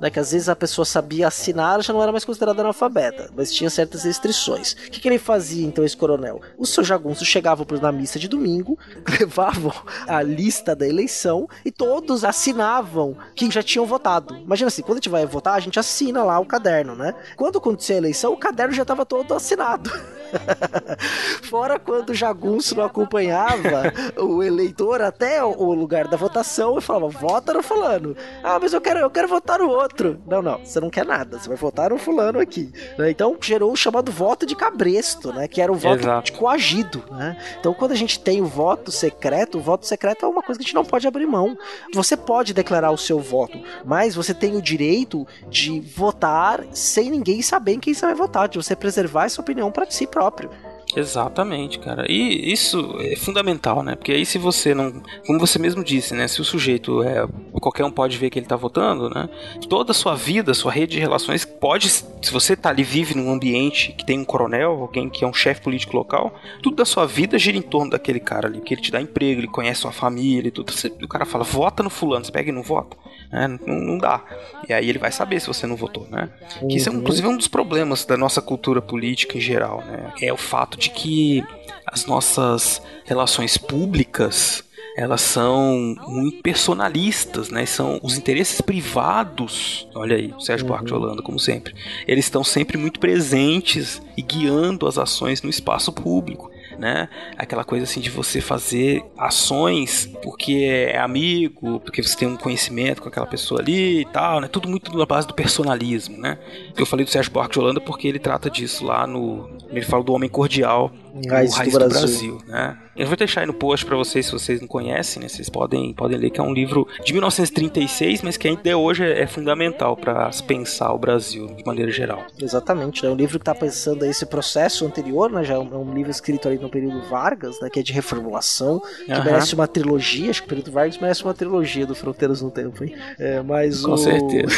né, que às vezes a pessoa sabia assinar, já não era mais considerada analfabeta, mas tinha certas restrições. O que, que ele fazia então, esse coronel? Os seus jagunços chegavam na missa de domingo, [laughs] levavam a lista da eleição e todos assinavam que já tinham votado. Imagina assim, quando a gente vai votar, a gente assina lá o caderno, né? Quando acontecia a eleição, o caderno já estava todo assinado. [laughs] Fora quando o jagunço não acompanhava o eleitor até o lugar da votação e falava, vota no fulano. Ah, mas eu quero, eu quero votar no outro. Não, não, você não quer nada, você vai votar no fulano aqui. Né? Então gerou o chamado voto de cabresto, né? Que era o voto Exato. coagido, né? Então quando a gente tem o voto secreto, o voto secreto é uma coisa que a gente não pode abrir mão. Você pode declarar o seu voto, mas você tem o direito de votar sem ninguém saber em quem você vai votar, de você preservar essa opinião para si próprio. Exatamente, cara. E isso é fundamental, né? Porque aí se você não, como você mesmo disse, né, se o sujeito é qualquer um pode ver que ele tá votando, né? Toda a sua vida, sua rede de relações pode, se você tá ali vive num ambiente que tem um coronel, alguém que é um chefe político local, tudo da sua vida gira em torno daquele cara ali, que ele te dá emprego, ele conhece sua família e tudo. O cara fala: "Vota no fulano", você pega e não vota. Né? Não, não, dá. E aí ele vai saber se você não votou, né? Que isso é, inclusive, um dos problemas da nossa cultura política em geral, né? É o fato de que as nossas relações públicas elas são muito personalistas, né? São os interesses privados. Olha aí, o Sérgio uhum. Buarque de Holanda, como sempre. Eles estão sempre muito presentes e guiando as ações no espaço público né? Aquela coisa assim de você fazer ações porque é amigo, porque você tem um conhecimento com aquela pessoa ali e tal, né? Tudo muito na base do personalismo, né? Eu falei do Sérgio Buarque de Holanda porque ele trata disso lá no. Ele fala do homem cordial, Raiz, Raiz do, do Brasil. Brasil, né? Eu vou deixar aí no post para vocês, se vocês não conhecem, né? Vocês podem, podem ler que é um livro de 1936, mas que ainda hoje é, é fundamental para pensar o Brasil de maneira geral. Exatamente, é né? um livro que está pensando esse processo anterior, né? Já é um, livro escrito ali no período Vargas, né? Que é de reformulação, que uhum. merece uma trilogia. Acho que o período Vargas merece uma trilogia do Fronteiras no Tempo, hein? É, mas Com o... certeza.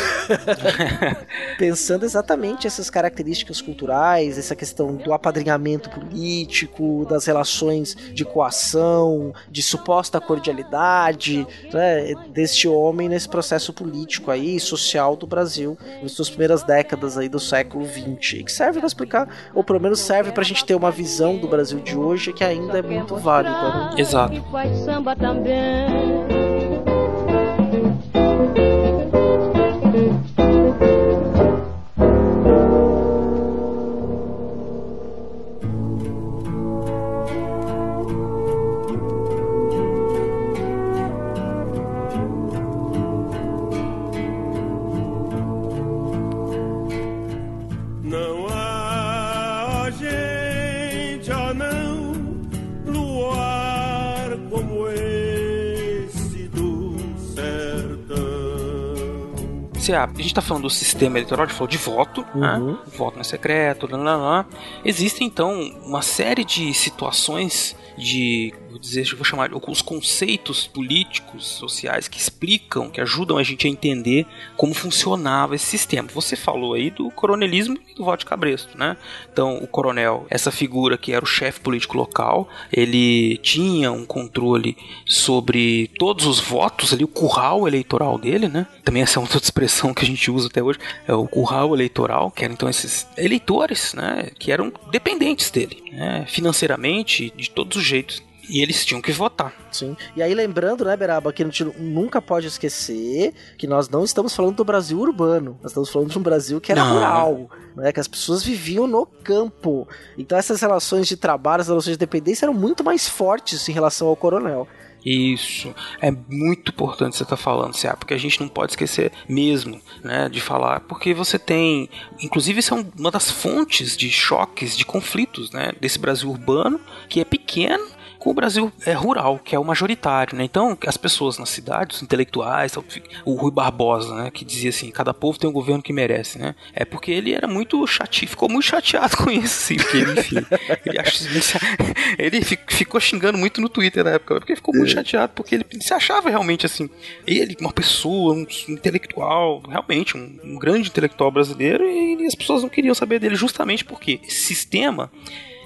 [laughs] pensando exatamente essas características culturais, essa questão do apadrinhamento político, das relações de coação, de suposta cordialidade, né, deste homem nesse processo político aí, social do Brasil, nas suas primeiras décadas aí do século XX, e que serve para explicar, ou pelo menos serve para a gente ter uma visão do Brasil de hoje que ainda é muito válida. Né? Exato. each. A, a gente está falando do sistema eleitoral, a gente falou de voto, né? uhum. né? voto não é secreto, lá, lá, lá. existe então uma série de situações de vou dizer, vou chamar os conceitos políticos, sociais que explicam, que ajudam a gente a entender como funcionava esse sistema. Você falou aí do coronelismo e do voto de cabresto, né? Então, o coronel, essa figura que era o chefe político local, ele tinha um controle sobre todos os votos ali, o curral eleitoral dele, né? Também essa é outra expressão que a gente usa até hoje, é o curral eleitoral, que eram então esses eleitores, né? Que eram dependentes dele, né? financeiramente, de todos os jeitos. E eles tinham que votar. Sim. E aí lembrando, né, Beraba, que a gente nunca pode esquecer que nós não estamos falando do Brasil urbano. Nós estamos falando de um Brasil que era não. rural, né, que as pessoas viviam no campo. Então essas relações de trabalho, as relações de dependência eram muito mais fortes em relação ao coronel. Isso. É muito importante você estar tá falando, Cia, porque a gente não pode esquecer mesmo, né, de falar, porque você tem, inclusive isso é uma das fontes de choques, de conflitos, né, desse Brasil urbano, que é pequeno, com o Brasil é rural, que é o majoritário, né? Então, as pessoas nas cidades, os intelectuais, o Rui Barbosa, né, que dizia assim, cada povo tem um governo que merece, né? É porque ele era muito chateado, ficou muito chateado [laughs] com isso, assim, porque ele, enfim, ele, [laughs] ele ficou xingando muito no Twitter na época, porque ficou muito é. chateado, porque ele se achava realmente assim, ele, uma pessoa, um intelectual, realmente, um, um grande intelectual brasileiro, e, e as pessoas não queriam saber dele justamente porque esse sistema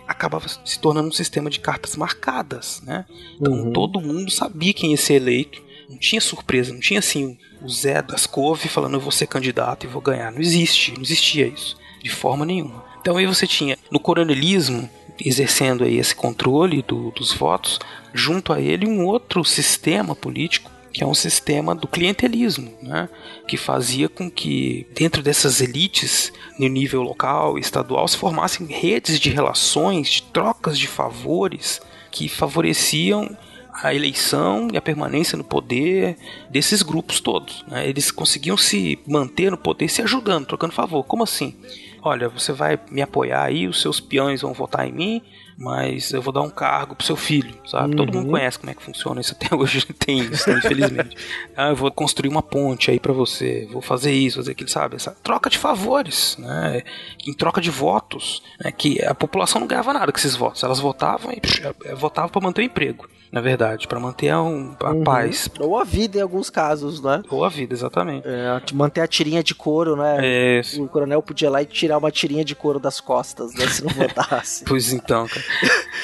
acabava se tornando um sistema de cartas marcadas, né? Então uhum. todo mundo sabia quem ia ser eleito, não tinha surpresa, não tinha assim o Zé das Couve falando eu vou ser candidato e vou ganhar. Não existe, não existia isso de forma nenhuma. Então aí você tinha no coronelismo exercendo aí esse controle do, dos votos, junto a ele um outro sistema político que é um sistema do clientelismo, né? que fazia com que dentro dessas elites no nível local e estadual se formassem redes de relações, de trocas de favores que favoreciam a eleição e a permanência no poder desses grupos todos. Né? Eles conseguiam se manter no poder se ajudando, trocando favor. Como assim? Olha, você vai me apoiar aí, os seus peões vão votar em mim, mas eu vou dar um cargo pro seu filho, sabe? Uhum. Todo mundo uhum. conhece como é que funciona isso até [laughs] hoje, tem isso, né? infelizmente. [laughs] ah, eu vou construir uma ponte aí para você, vou fazer isso, fazer aquilo, sabe? Essa troca de favores, né? Em troca de votos, né? que a população não ganhava nada com esses votos. Elas votavam e psh, votavam para manter o emprego na verdade, para manter a, um, a uhum. paz. Ou a vida em alguns casos, né? Ou a vida, exatamente. É, manter a tirinha de couro, né? Isso. O coronel podia ir lá e tirar uma tirinha de couro das costas, né? Se não votasse. [laughs] pois então, cara.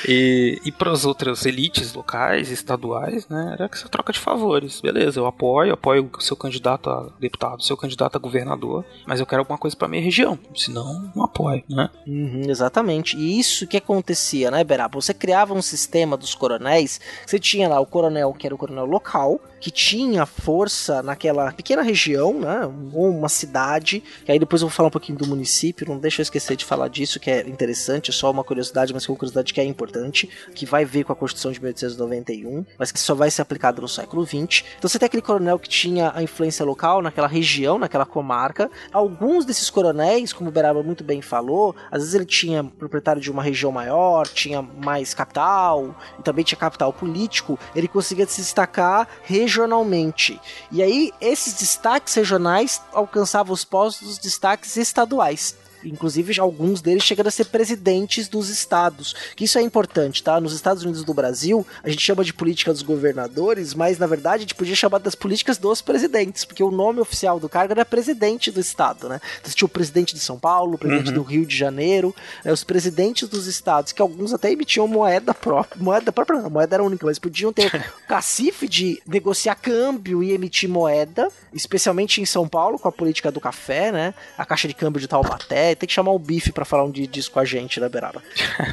E, e para as outras elites locais, estaduais, né, era essa troca de favores. Beleza, eu apoio, apoio o seu candidato a deputado, seu candidato a governador, mas eu quero alguma coisa para minha região. Senão, não apoio, né? Uhum, exatamente. E isso que acontecia, né, Beraba? Você criava um sistema dos coronéis, você tinha lá o coronel, que era o coronel local, que tinha força naquela pequena região, né, ou uma cidade, que aí depois eu vou falar um pouquinho do município, não deixa eu esquecer de falar disso, que é interessante, é só uma curiosidade, mas que é uma curiosidade que é importante, que vai ver com a Constituição de 1891, mas que só vai ser aplicada no século XX. Então você tem aquele coronel que tinha a influência local naquela região, naquela comarca. Alguns desses coronéis, como o Beraba muito bem falou, às vezes ele tinha proprietário de uma região maior, tinha mais capital, e também tinha capital político, ele conseguia se destacar regionalmente regionalmente. E aí, esses destaques regionais alcançavam os postos dos destaques estaduais. Inclusive, alguns deles chegando a ser presidentes dos estados. Que isso é importante, tá? Nos Estados Unidos do Brasil, a gente chama de política dos governadores, mas na verdade a gente podia chamar das políticas dos presidentes, porque o nome oficial do cargo era presidente do estado, né? Então, tinha o presidente de São Paulo, o presidente uhum. do Rio de Janeiro, né? os presidentes dos estados, que alguns até emitiam moeda própria. Moeda própria, não, moeda era única, mas podiam ter [laughs] cacife de negociar câmbio e emitir moeda, especialmente em São Paulo, com a política do café, né? A caixa de câmbio de Taubaté tem que chamar o Bife para falar um dia disso com a gente, né, Beraba?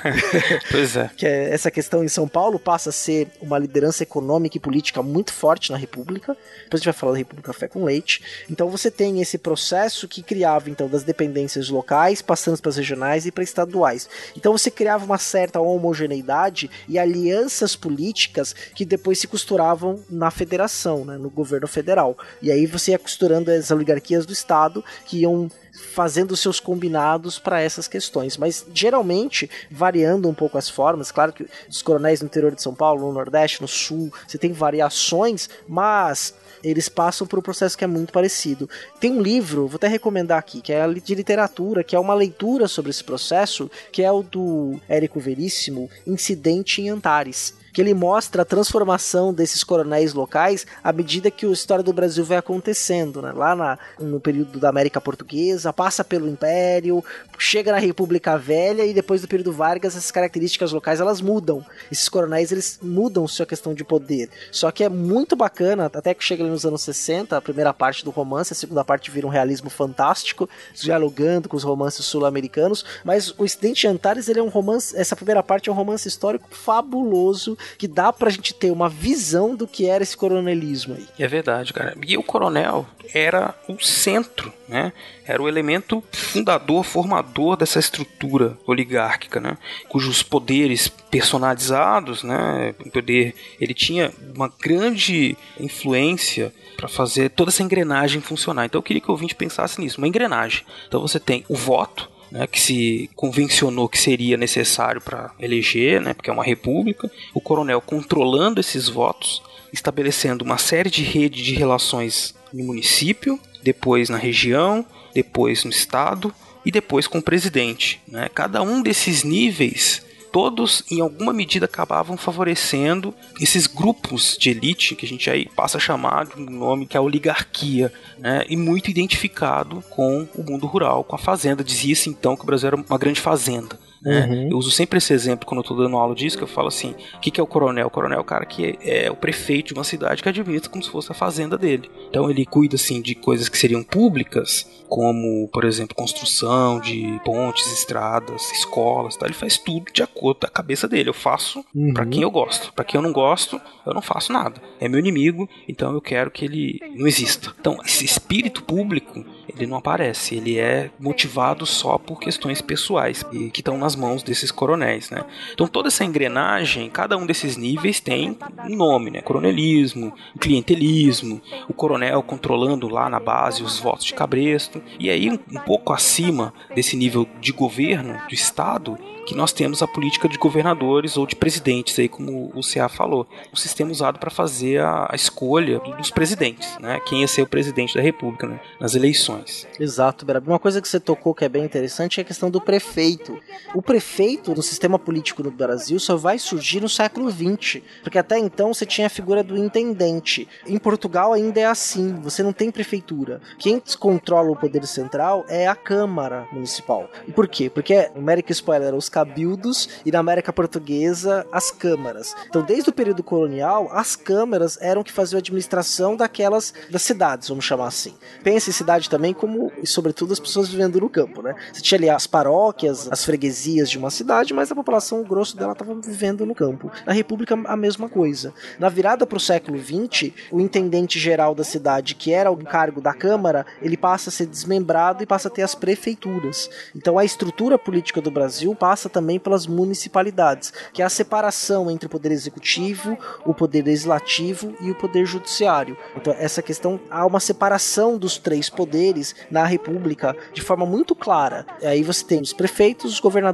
[laughs] pois é. que é, essa questão em São Paulo passa a ser uma liderança econômica e política muito forte na República. Depois a gente vai falar da República Café com Leite. Então você tem esse processo que criava então das dependências locais, passando para as regionais e para estaduais. Então você criava uma certa homogeneidade e alianças políticas que depois se costuravam na federação, né, no governo federal. E aí você ia costurando as oligarquias do estado que iam fazendo seus combinados para essas questões, mas geralmente variando um pouco as formas. Claro que os coronéis no interior de São Paulo, no Nordeste, no Sul, você tem variações, mas eles passam por um processo que é muito parecido. Tem um livro, vou até recomendar aqui, que é de literatura, que é uma leitura sobre esse processo, que é o do Érico Veríssimo, Incidente em Antares que ele mostra a transformação desses coronéis locais à medida que a história do Brasil vai acontecendo, né? Lá na, no período da América Portuguesa, passa pelo Império, chega na República Velha e depois do período Vargas, essas características locais elas mudam. Esses coronéis eles mudam sua questão de poder. Só que é muito bacana, até que chega nos anos 60, a primeira parte do romance, a segunda parte vira um realismo fantástico, dialogando com os romances sul-americanos, mas o Incidente de Antares, ele é um romance, essa primeira parte é um romance histórico fabuloso que dá pra gente ter uma visão do que era esse coronelismo aí. É verdade, cara. E o coronel era o centro, né? Era o elemento fundador, formador dessa estrutura oligárquica, né? Cujos poderes personalizados, né? O poder, ele tinha uma grande influência para fazer toda essa engrenagem funcionar. Então eu queria que o ouvinte pensasse nisso, uma engrenagem. Então você tem o voto, né, que se convencionou que seria necessário para eleger, né, porque é uma república, o coronel controlando esses votos, estabelecendo uma série de redes de relações no município, depois na região, depois no estado e depois com o presidente. Né? Cada um desses níveis todos em alguma medida acabavam favorecendo esses grupos de elite que a gente aí passa a chamar de um nome que é a oligarquia, né? E muito identificado com o mundo rural, com a fazenda. Dizia-se então que o Brasil era uma grande fazenda. Né? Uhum. Eu uso sempre esse exemplo quando eu estou dando aula disso, que eu falo assim: o que, que é o coronel? O coronel é o cara que é, é, o prefeito de uma cidade que administra como se fosse a fazenda dele. Então ele cuida assim de coisas que seriam públicas, como, por exemplo, construção de pontes, estradas, escolas, tá? ele faz tudo de acordo com a cabeça dele. Eu faço uhum. para quem eu gosto. Para quem eu não gosto, eu não faço nada. É meu inimigo, então eu quero que ele não exista. Então, esse espírito público ele não aparece, ele é motivado só por questões pessoais e que estão nas mãos desses coronéis, né? Então toda essa engrenagem, cada um desses níveis tem um nome, né? Coronelismo, clientelismo, o coronel controlando lá na base os votos de cabresto e aí um, um pouco acima desse nível de governo do estado que nós temos a política de governadores ou de presidentes, aí como o CA falou. O sistema usado para fazer a, a, escolha dos presidentes, né? Quem ia ser o presidente da República né? nas eleições. Exato, Berab. Uma coisa que você tocou que é bem interessante é a questão do prefeito. O O prefeito no sistema político no Brasil só vai surgir no século XX, porque até então você tinha a figura do intendente. Em Portugal ainda é assim, você não tem prefeitura. Quem controla o poder central é a Câmara Municipal. E por quê? Porque no América Spoiler os cabildos e na América Portuguesa as câmaras. Então, desde o período colonial, as câmaras eram que faziam a administração daquelas das cidades, vamos chamar assim. Pense em cidade também como, e sobretudo, as pessoas vivendo no campo, né? Você tinha ali as paróquias, as freguesias de uma cidade, mas a população, o grosso dela, estava vivendo no campo. Na República, a mesma coisa. Na virada para o século XX, o intendente geral da cidade, que era o cargo da Câmara, ele passa a ser desmembrado e passa a ter as prefeituras. Então a estrutura política do Brasil passa também pelas municipalidades, que é a separação entre o poder executivo, o poder legislativo e o poder judiciário. Então essa questão há uma separação dos três poderes na República de forma muito clara. Aí você tem os prefeitos, os governadores,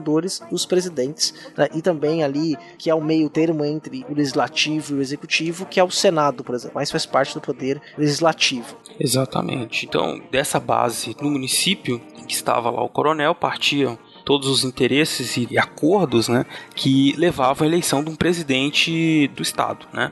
os presidentes né? e também ali que é o meio termo entre o legislativo e o executivo, que é o Senado, por exemplo, mas faz parte do poder legislativo. Exatamente. Então, dessa base no município, que estava lá o coronel, partiam todos os interesses e acordos né, que levavam à eleição de um presidente do estado. Né?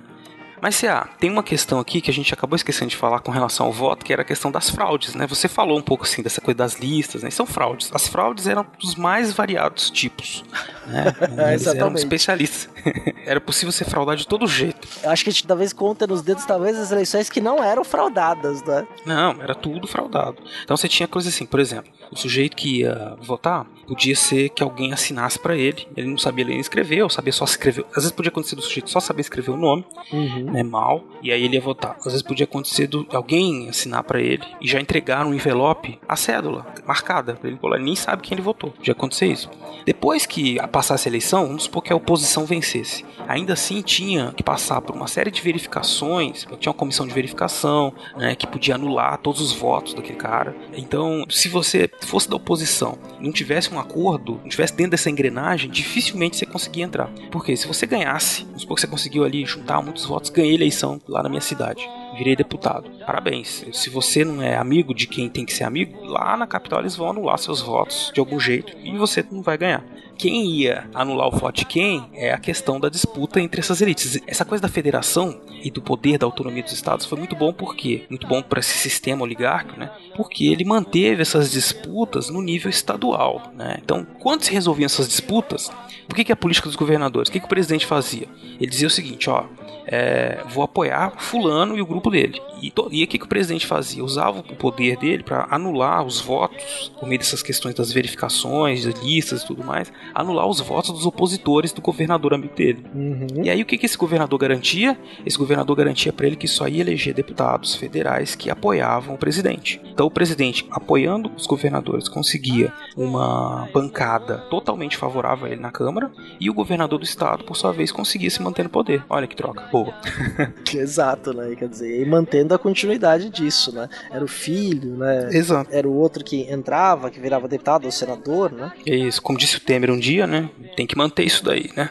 Mas, CA, tem uma questão aqui que a gente acabou esquecendo de falar com relação ao voto, que era a questão das fraudes, né? Você falou um pouco assim dessa coisa das listas, né? são fraudes. As fraudes eram dos mais variados tipos. [laughs] Né? Eles eram especialistas. [laughs] era possível ser fraudado de todo jeito. Eu acho que a gente talvez conta nos dedos, talvez, as eleições que não eram fraudadas, né? Não, era tudo fraudado. Então você tinha coisas assim, por exemplo, o sujeito que ia votar podia ser que alguém assinasse para ele. Ele não sabia ler nem escrever, ou sabia só escrever. Às vezes podia acontecer do sujeito só saber escrever o nome. Uhum né, mal, e aí ele ia votar. Às vezes podia acontecer do, alguém assinar para ele e já entregar um envelope, a cédula marcada, ele pô, nem sabe quem ele votou. Já aconteceu isso. Depois que passasse a eleição, vamos supor que a oposição vencesse. Ainda assim tinha que passar por uma série de verificações, tinha uma comissão de verificação, né, que podia anular todos os votos daquele cara. Então, se você fosse da oposição, não tivesse um acordo, não tivesse dentro dessa engrenagem, dificilmente você conseguia entrar. Porque se você ganhasse, vamos supor que você conseguiu ali juntar muitos votos, ganhei eleição lá na minha cidade. Virei deputado. Parabéns. Se você não é amigo de quem tem que ser amigo, lá na capital eles vão anular seus votos de algum jeito e você não vai ganhar. Quem ia anular o voto de quem é a questão da disputa entre essas elites. Essa coisa da federação e do poder da autonomia dos estados foi muito bom porque muito bom para esse sistema oligárquico, né? Porque ele manteve essas disputas no nível estadual, né? Então, quando se resolviam essas disputas, por que, que a política dos governadores? O que, que o presidente fazia? Ele dizia o seguinte, ó, é, vou apoiar fulano e o grupo dele. E, o que, que o presidente fazia? Usava o poder dele para anular os votos, por meio dessas questões das verificações, das listas e tudo mais, anular os votos dos opositores do governador amigo dele. Uhum. E aí o que, que esse governador garantia? Esse governador garantia para ele que só ia eleger deputados federais que apoiavam o presidente. Então o presidente, apoiando os governadores, conseguia uma bancada totalmente favorável a ele na Câmara, e o governador do estado, por sua vez, conseguia se manter no poder. Olha que troca boa. [laughs] Exato, né? Quer dizer, e mantendo a continuidade disso, né? Era o filho, né? Exato. Era o outro que entrava, que virava deputado ou senador, né? É isso, como disse o Temer um dia, né? Tem que manter isso daí, né?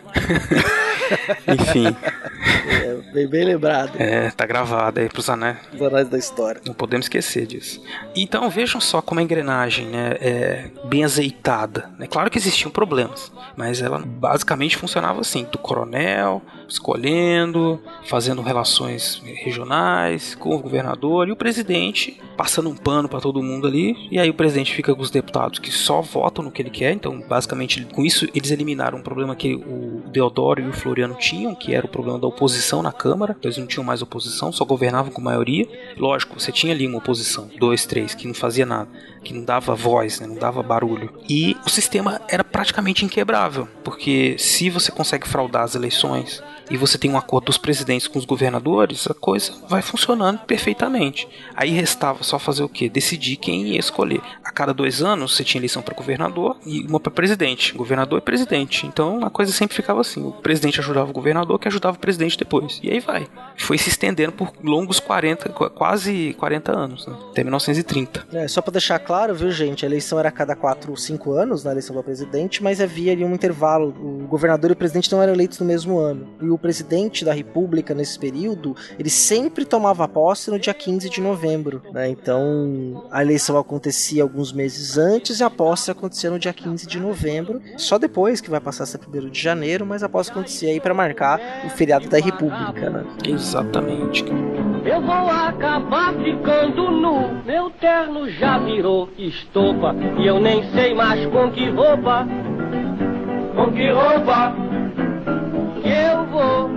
[laughs] Enfim. [laughs] É, bem, bem lembrado. É, tá gravado aí pros anéis. Os anais da história. Não podemos esquecer disso. Então vejam só como a engrenagem né, é bem azeitada. É claro que existiam problemas, mas ela basicamente funcionava assim: do coronel escolhendo, fazendo relações regionais com o governador e o presidente passando um pano para todo mundo ali. E aí o presidente fica com os deputados que só votam no que ele quer. Então, basicamente, com isso eles eliminaram um problema que o Deodoro e o Floriano tinham, que era o problema da oposição na Câmara. Eles não tinham mais oposição, só governavam com maioria. Lógico, você tinha ali uma oposição, dois, três, que não fazia nada, que não dava voz, né, não dava barulho. E o sistema era praticamente inquebrável, porque se você consegue fraudar as eleições e você tem um acordo dos presidentes com os governadores, a coisa vai funcionando perfeitamente. Aí restava só fazer o que? Decidir quem ia escolher. A cada dois anos você tinha eleição para governador e uma para presidente. Governador e presidente. Então a coisa sempre ficava assim: o presidente ajudava o governador, que ajudava o presidente depois. E aí vai. Foi se estendendo por longos 40, quase 40 anos, né? até 1930. É, só para deixar claro, viu, gente? A eleição era a cada 4 ou 5 anos na eleição do presidente, mas havia ali um intervalo. O governador e o presidente não eram eleitos no mesmo ano. E o presidente da República nesse período, ele sempre tomava posse no dia 15 de novembro, né? Então, a eleição acontecia alguns meses antes e a posse acontecia no dia 15 de novembro. Só depois que vai passar a ser 1 de janeiro, mas a posse acontecia aí para marcar o feriado da República, né? Exatamente. Eu vou acabar ficando nu. Meu terno já virou estopa e eu nem sei mais com que roupa. Com que roupa eu vou.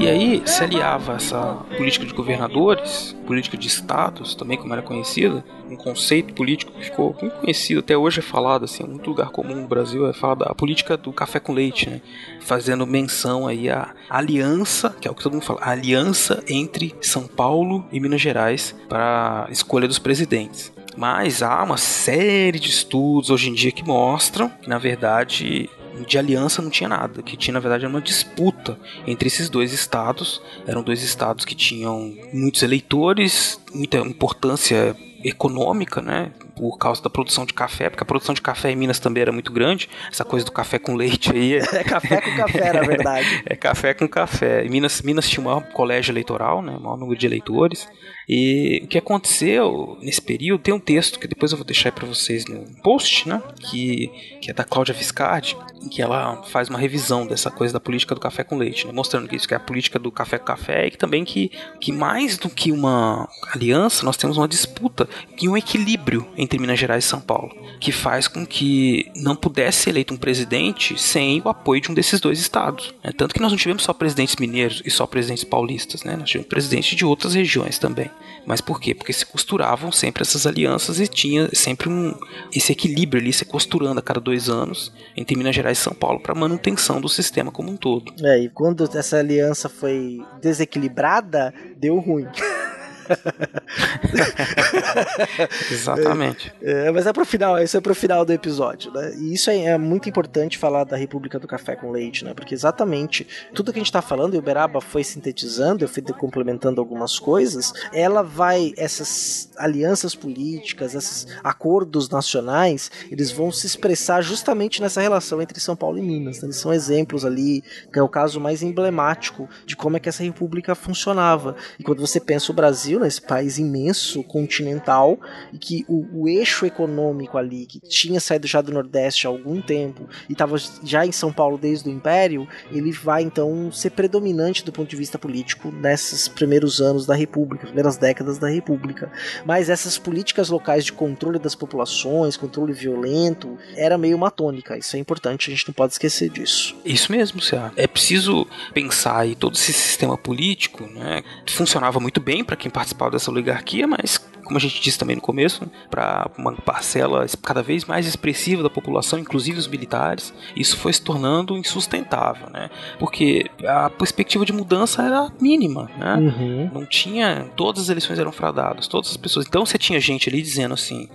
E aí se aliava essa política de governadores, política de estados, também como era conhecida, um conceito político que ficou muito conhecido, até hoje é falado, assim, muito lugar comum no Brasil é falado a política do café com leite, né? Fazendo menção aí à aliança, que é o que todo mundo fala, a aliança entre São Paulo e Minas Gerais para a escolha dos presidentes. Mas há uma série de estudos hoje em dia que mostram que, na verdade, de aliança não tinha nada. que tinha, na verdade, era uma disputa entre esses dois estados. Eram dois estados que tinham muitos eleitores, muita importância econômica, né? Por causa da produção de café, porque a produção de café em Minas também era muito grande. Essa coisa do café com leite aí. É, [laughs] é café com café, na verdade. [laughs] é café com café. Minas, Minas tinha o maior colégio eleitoral, né? O maior número de eleitores. E o que aconteceu nesse período, tem um texto que depois eu vou deixar para vocês no post, né? Que, que é da Cláudia Viscardi, em que ela faz uma revisão dessa coisa da política do café com leite, né? mostrando que isso que é a política do café com café e que também que, que mais do que uma aliança, nós temos uma disputa e um equilíbrio entre Minas Gerais e São Paulo, que faz com que não pudesse ser eleito um presidente sem o apoio de um desses dois estados. Né? Tanto que nós não tivemos só presidentes mineiros e só presidentes paulistas, né? nós tivemos presidentes de outras regiões também. Mas por quê? Porque se costuravam sempre essas alianças e tinha sempre um, esse equilíbrio ali se costurando a cada dois anos entre Minas Gerais e São Paulo para manutenção do sistema como um todo. É, e quando essa aliança foi desequilibrada, deu ruim. [laughs] [laughs] Exatamente. É, é, mas é pro final, isso é pro final do episódio, né? E isso é, é, muito importante falar da República do Café com Leite, né? Porque exatamente tudo que a gente tá falando, e o Beraba foi sintetizando, eu fui complementando algumas coisas, ela vai, essas alianças políticas, esses acordos nacionais, eles vão se expressar justamente nessa relação entre São Paulo e Minas. Né? Eles são exemplos ali, que é o caso mais emblemático de como é que essa república funcionava. E quando você pensa o Brasil, nesse país imenso, continental, e que o, o, eixo econômico ali, que tinha saído já do Nordeste há algum tempo e estava já em São Paulo desde o Império, ele vai então ser predominante do ponto de vista político nesses primeiros anos da República, primeiras décadas da República. Mas essas políticas locais de controle das populações, controle violento, era meio uma tônica. Isso é importante, a gente não pode esquecer disso. Isso mesmo, Cé. É preciso pensar aí todo esse sistema político, né? Funcionava muito bem para quem participava dessa oligarquia, mas como a gente disse também no começo, para uma parcela cada vez mais expressiva da população, inclusive os militares, isso foi se tornando insustentável, né? Porque a perspectiva de mudança era mínima, né? Uhum. Não tinha, todas as eleições eram fraudadas, todas as pessoas. Então você tinha gente ali dizendo assim,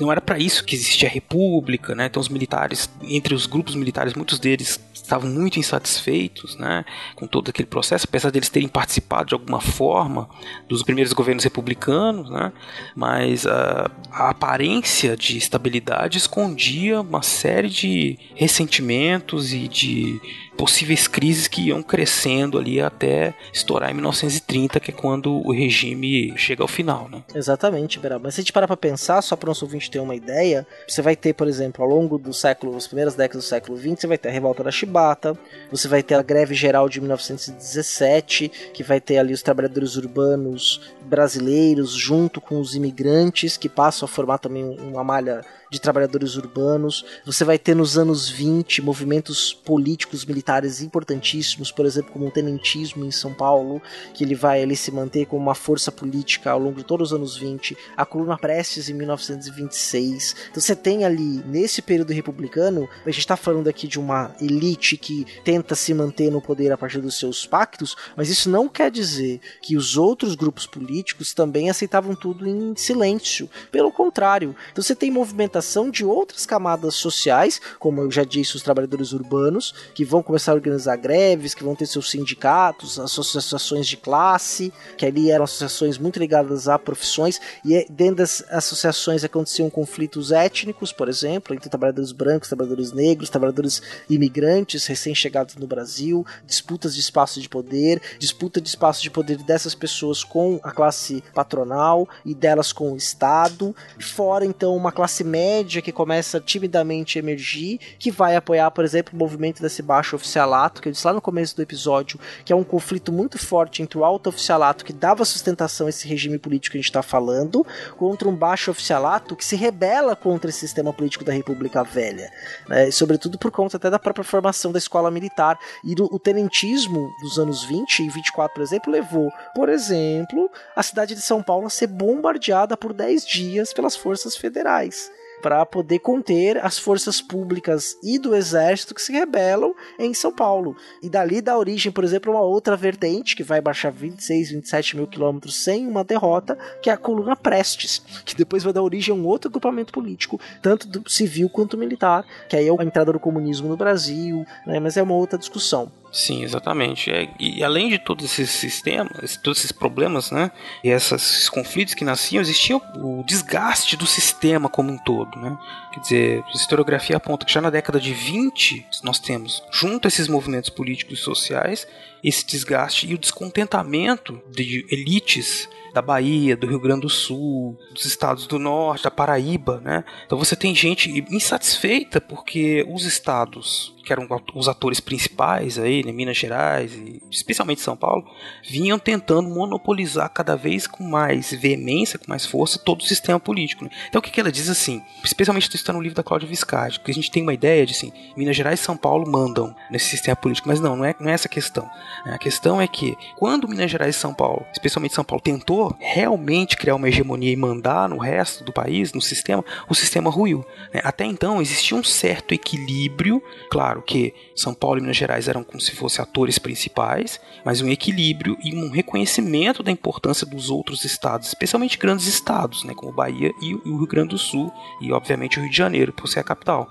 não era para isso que existia a república, né? Então os militares, entre os grupos militares, muitos deles estavam muito insatisfeitos, né, com todo aquele processo, apesar deles terem participado de alguma forma dos primeiros governos republicanos, né, mas a, a aparência de estabilidade escondia uma série de ressentimentos e de possíveis crises que iam crescendo ali até estourar em 1930, que é quando o regime chega ao final, né? Exatamente, Beral. Mas se a gente parar para pensar, só para o nosso ouvinte ter uma ideia, você vai ter, por exemplo, ao longo do século, as primeiras décadas do século XX, você vai ter a revolta da Chibata, você vai ter a greve geral de 1917, que vai ter ali os trabalhadores urbanos brasileiros junto com os imigrantes que passam a formar também uma malha de trabalhadores urbanos. Você vai ter nos anos 20 movimentos políticos militares importantíssimos, por exemplo, como o tenentismo em São Paulo, que ele vai ali se manter como uma força política ao longo de todos os anos 20, a coluna Prestes em 1926. Então você tem ali nesse período republicano, a gente está falando aqui de uma elite que tenta se manter no poder a partir dos seus pactos, mas isso não quer dizer que os outros grupos políticos também aceitavam tudo em silêncio. Pelo contrário, então você tem movimentações movimentação de outras camadas sociais, como eu já disse, os trabalhadores urbanos, que vão começar a organizar greves, que vão ter seus sindicatos, associações de classe, que ali eram associações muito ligadas a profissões, e é, dentro das associações aconteciam conflitos étnicos, por exemplo, entre trabalhadores brancos, trabalhadores negros, trabalhadores imigrantes recém-chegados no Brasil, disputas de espaço de poder, disputa de espaço de poder dessas pessoas com a classe patronal e delas com o Estado, fora então uma classe média que começa timidamente a emergir, que vai apoiar, por exemplo, o movimento desse baixo oficialato, que eu disse lá no começo do episódio, que é um conflito muito forte entre o alto oficialato que dava sustentação a esse regime político que a gente está falando, contra um baixo oficialato que se rebela contra esse sistema político da República Velha, né? sobretudo por conta até da própria formação da escola militar e do o tenentismo dos anos 20 e 24, por exemplo, levou, por exemplo, a cidade de São Paulo a ser bombardeada por 10 dias pelas forças federais para poder conter as forças públicas e do exército que se rebelam em São Paulo. E dali dá origem, por exemplo, uma outra vertente que vai baixar 26, 27 mil quilômetros sem uma derrota, que é a coluna Prestes, que depois vai dar origem a um outro agrupamento político, tanto civil quanto militar, que aí é a entrada do comunismo no Brasil, né, mas é uma outra discussão. Sim, exatamente. É, e além de todos esses sistemas, todos esses problemas, né, e esses conflitos que nasciam, existia o desgaste do sistema como um todo, né? Quer dizer, a historiografia aponta que já na década de 20 nós temos, junto a esses movimentos políticos e sociais, esse desgaste e o descontentamento de elites da Bahia, do Rio Grande do Sul, dos estados do norte, da Paraíba, né? Então você tem gente insatisfeita porque os estados que eram os atores principais aí, né, Minas Gerais e especialmente São Paulo, vinham tentando monopolizar cada vez com mais veemência, com mais força todo o sistema político. Né? Então o que, que ela diz assim, especialmente está no livro da Cláudia Viscardi, que a gente tem uma ideia de assim, Minas Gerais e São Paulo mandam nesse sistema político, mas não, não é, não é essa a questão. A questão é que quando Minas Gerais e São Paulo, especialmente São Paulo, tentou realmente criar uma hegemonia e mandar no resto do país, no sistema, o sistema ruiu. Né? Até então existia um certo equilíbrio, claro que São Paulo e Minas Gerais eram como se fossem atores principais, mas um equilíbrio e um reconhecimento da importância dos outros estados, especialmente grandes estados, né, como Bahia e o Rio Grande do Sul, e obviamente o Rio de Janeiro, por ser a capital.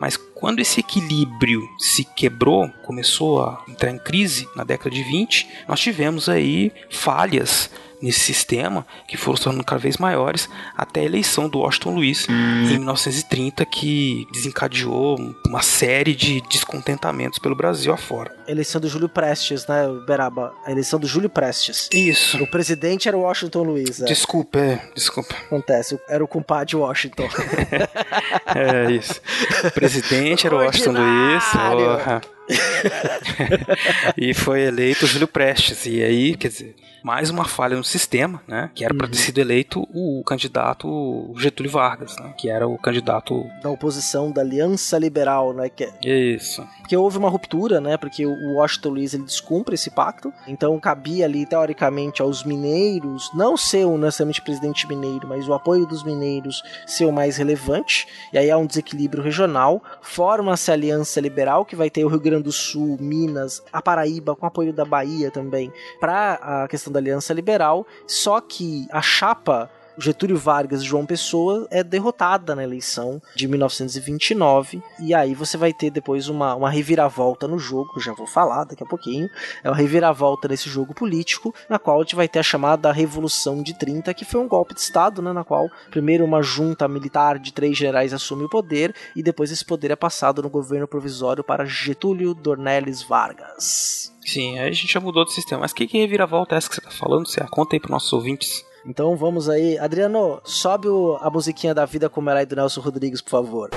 Mas quando esse equilíbrio se quebrou, começou a entrar em crise na década de 20, nós tivemos aí falhas nesse sistema, que foram se tornando cada vez maiores, até a eleição do Washington Luiz em 1930, que desencadeou uma série de descontentamentos pelo Brasil afora. A eleição do Júlio Prestes, né, Beraba? A eleição do Júlio Prestes. Isso. O presidente era o Washington Luiz. É. Desculpa, é, desculpa. Acontece, era o compadre Washington. [laughs] é isso. O presidente era o [laughs] Washington Luiz. Porra. [laughs] e foi eleito Júlio Prestes. E aí, quer dizer, mais uma falha no sistema, né? Que era para ter Uhum. sido eleito o candidato Getúlio Vargas, né? Que era o candidato. Da oposição da Aliança Liberal, né? Que, Isso. porque houve uma ruptura, né? Porque o Washington Luiz ele descumpre esse pacto. Então cabia ali, teoricamente, aos mineiros, não ser o necessariamente presidente mineiro, mas o apoio dos mineiros ser o mais relevante. E aí há um desequilíbrio regional. Forma-se a Aliança Liberal, que vai ter o Rio Grande do Sul, Minas, a Paraíba, com apoio da Bahia também, para a questão da Aliança Liberal. Só que a chapa Getúlio Vargas e João Pessoa é derrotada na eleição de 1929 e aí você vai ter depois uma, uma reviravolta no jogo, que eu já vou falar daqui a pouquinho, é uma reviravolta nesse jogo político, na qual a gente vai ter a chamada Revolução de 30, que foi um golpe de Estado, né, na qual primeiro uma junta militar de três generais assume o poder e depois esse poder é passado no governo provisório para Getúlio Dornelles Vargas. Sim, aí a gente já mudou de sistema. Mas que, que reviravolta é essa que você tá falando? Você conta aí pros nossos ouvintes. Então vamos aí. Adriano, sobe o- a musiquinha da vida como era do Nelson Rodrigues, por favor.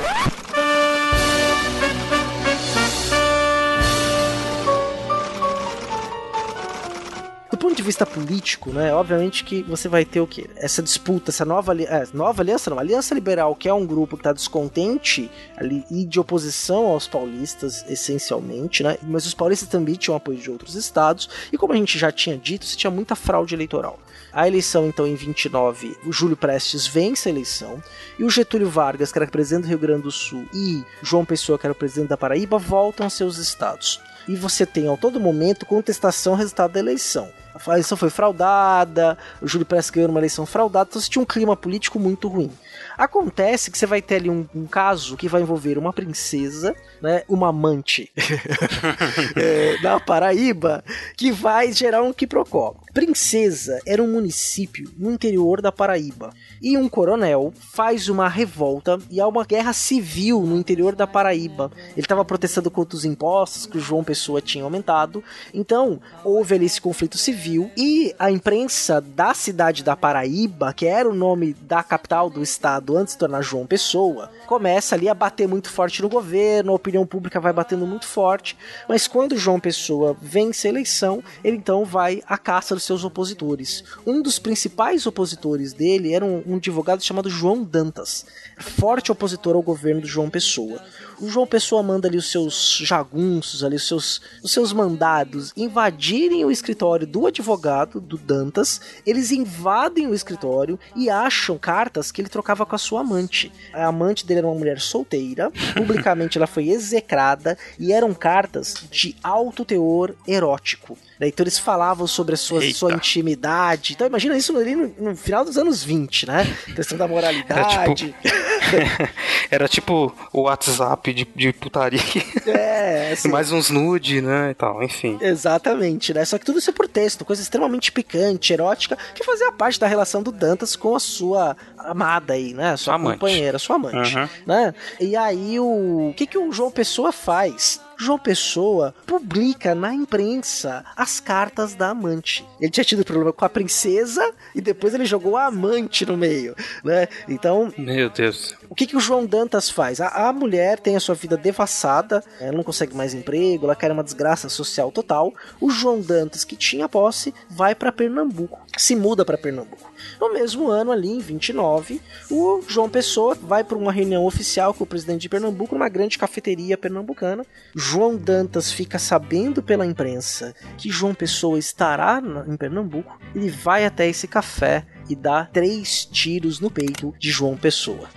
Ponto de vista político, né, obviamente que você vai ter o quê? Essa disputa, essa nova, é, nova aliança, não, aliança liberal, que é um grupo que está descontente ali e de oposição aos paulistas, essencialmente, né, mas os paulistas também tinham apoio de outros estados, e como a gente já tinha dito, se tinha muita fraude eleitoral. A eleição, então, em 29, o Júlio Prestes vence a eleição, e o Getúlio Vargas, que era presidente do Rio Grande do Sul, e João Pessoa, que era presidente da Paraíba, voltam aos seus estados. E você tem, a todo momento, contestação ao resultado da eleição. A eleição foi fraudada, o Júlio Prestes ganhou numa eleição fraudada, então você tinha um clima político muito ruim. Acontece que você vai ter ali um, um caso que vai envolver uma princesa, né, uma amante [laughs] é, da Paraíba, que vai gerar um quiprocó. Princesa era um município no interior da Paraíba. E um coronel faz uma revolta e há uma guerra civil no interior da Paraíba. Ele estava protestando contra os impostos que o João Pessoa tinha aumentado. Então, houve ali esse conflito civil e a imprensa da cidade da Paraíba, que era o nome da capital do estado antes de se tornar João Pessoa, começa ali a bater muito forte no governo, a opinião pública vai batendo muito forte. Mas quando João Pessoa vence a eleição, ele então vai à caça dos seus opositores. Um dos principais opositores dele era um, um advogado chamado João Dantas, forte opositor ao governo do João Pessoa. O João Pessoa manda ali os seus jagunços, ali os seus, os seus mandados invadirem o escritório do advogado, do Dantas. Eles invadem o escritório e acham cartas que ele trocava com a sua amante. A amante dele era uma mulher solteira, publicamente ela foi execrada e eram cartas de alto teor erótico. Então eles falavam sobre a sua, sua intimidade. Então imagina isso ali no, no, final dos anos 20, né? Questão da moralidade. Era tipo, [laughs] era tipo o WhatsApp de, de putaria. É, assim, Mais uns nude, né? E tal, enfim. Exatamente, né? Só que tudo isso é por texto, coisa extremamente picante, erótica, que fazia parte da relação do Dantas com a sua amada aí, né? Sua Amante. companheira, sua amante, Uhum. né? E aí o, o que que o João Pessoa faz? João Pessoa publica na imprensa as cartas da amante. Ele tinha tido problema com a princesa e depois ele jogou a amante no meio, né? Então, Meu Deus. o que, que o João Dantas faz? A, a mulher tem a sua vida devassada, ela não consegue mais emprego, ela quer uma desgraça social total. O João Dantas, que tinha posse, vai para Pernambuco, se muda para Pernambuco. No mesmo ano, ali em 29, o João Pessoa vai para uma reunião oficial com o presidente de Pernambuco numa grande cafeteria pernambucana. João Dantas fica sabendo pela imprensa que João Pessoa estará em Pernambuco. Ele vai até esse café e dá três tiros no peito de João Pessoa.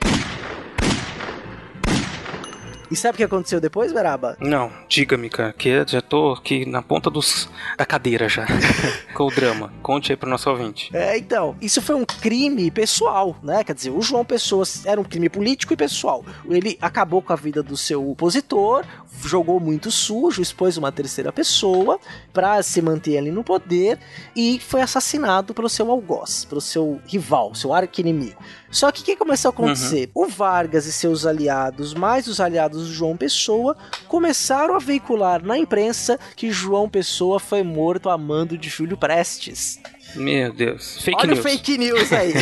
E sabe o que aconteceu depois, Beraba? Não, diga-me, cara, que eu já tô aqui na ponta dos, da cadeira já. [laughs] com o drama. Conte aí pro nosso ouvinte. É, então, isso foi um crime pessoal, né? Quer dizer, o João Pessoa era um crime político e pessoal. Ele acabou com a vida do seu opositor, jogou muito sujo, expôs uma terceira pessoa pra se manter ali no poder e foi assassinado pelo seu algoz, pelo seu rival, seu arqui-inimigo. Só que o que começou a acontecer? O Vargas e seus aliados, mais os aliados do João Pessoa, começaram a veicular na imprensa que João Pessoa foi morto a mando de Júlio Prestes. Meu Deus. Fake Olha news. o fake news aí.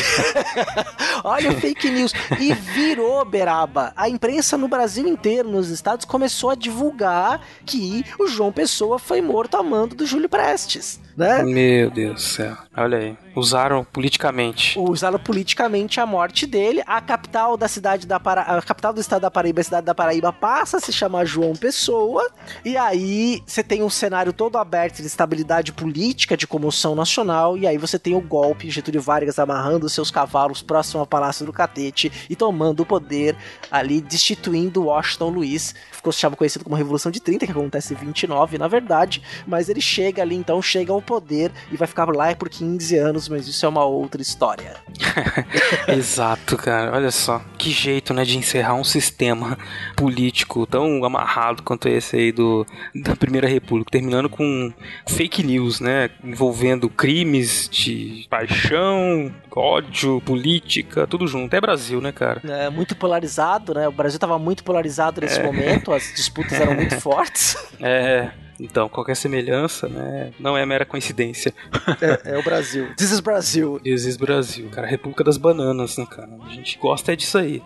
[laughs] Olha o fake news. E virou Beraba. A imprensa no Brasil inteiro, nos estados, começou a divulgar que o João Pessoa foi morto a mando do Júlio Prestes. Né? Meu Deus do céu. Olha aí. Usaram politicamente. Usaram politicamente a morte dele. A capital da cidade da Para... a capital do estado da Paraíba, a cidade da Paraíba, passa a se chamar João Pessoa. E aí você tem um cenário todo aberto de estabilidade política, de comoção nacional. E aí você tem o golpe, Getúlio Vargas amarrando seus cavalos próximo ao Palácio do Catete e tomando o poder ali, destituindo Washington Luiz. Ficou se chama conhecido como Revolução de 30, que acontece em 29, na verdade. Mas ele chega ali, então, chega ao poder e vai ficar lá por 15 anos, mas isso é uma outra história. [laughs] Exato, cara. Olha só. Que jeito, né, de encerrar um sistema político tão amarrado quanto esse aí do, da Primeira República, terminando com fake news, né, envolvendo crimes de paixão, ódio, política, tudo junto. É Brasil, né, cara? É, muito polarizado, né? O Brasil estava muito polarizado nesse momento, as disputas eram muito [laughs] fortes. É. Então, qualquer semelhança, né, não é mera coincidência. É, é o Brasil. [laughs] This is Brasil. This is Brasil, cara. República das Bananas, né, cara? A gente gosta é disso aí.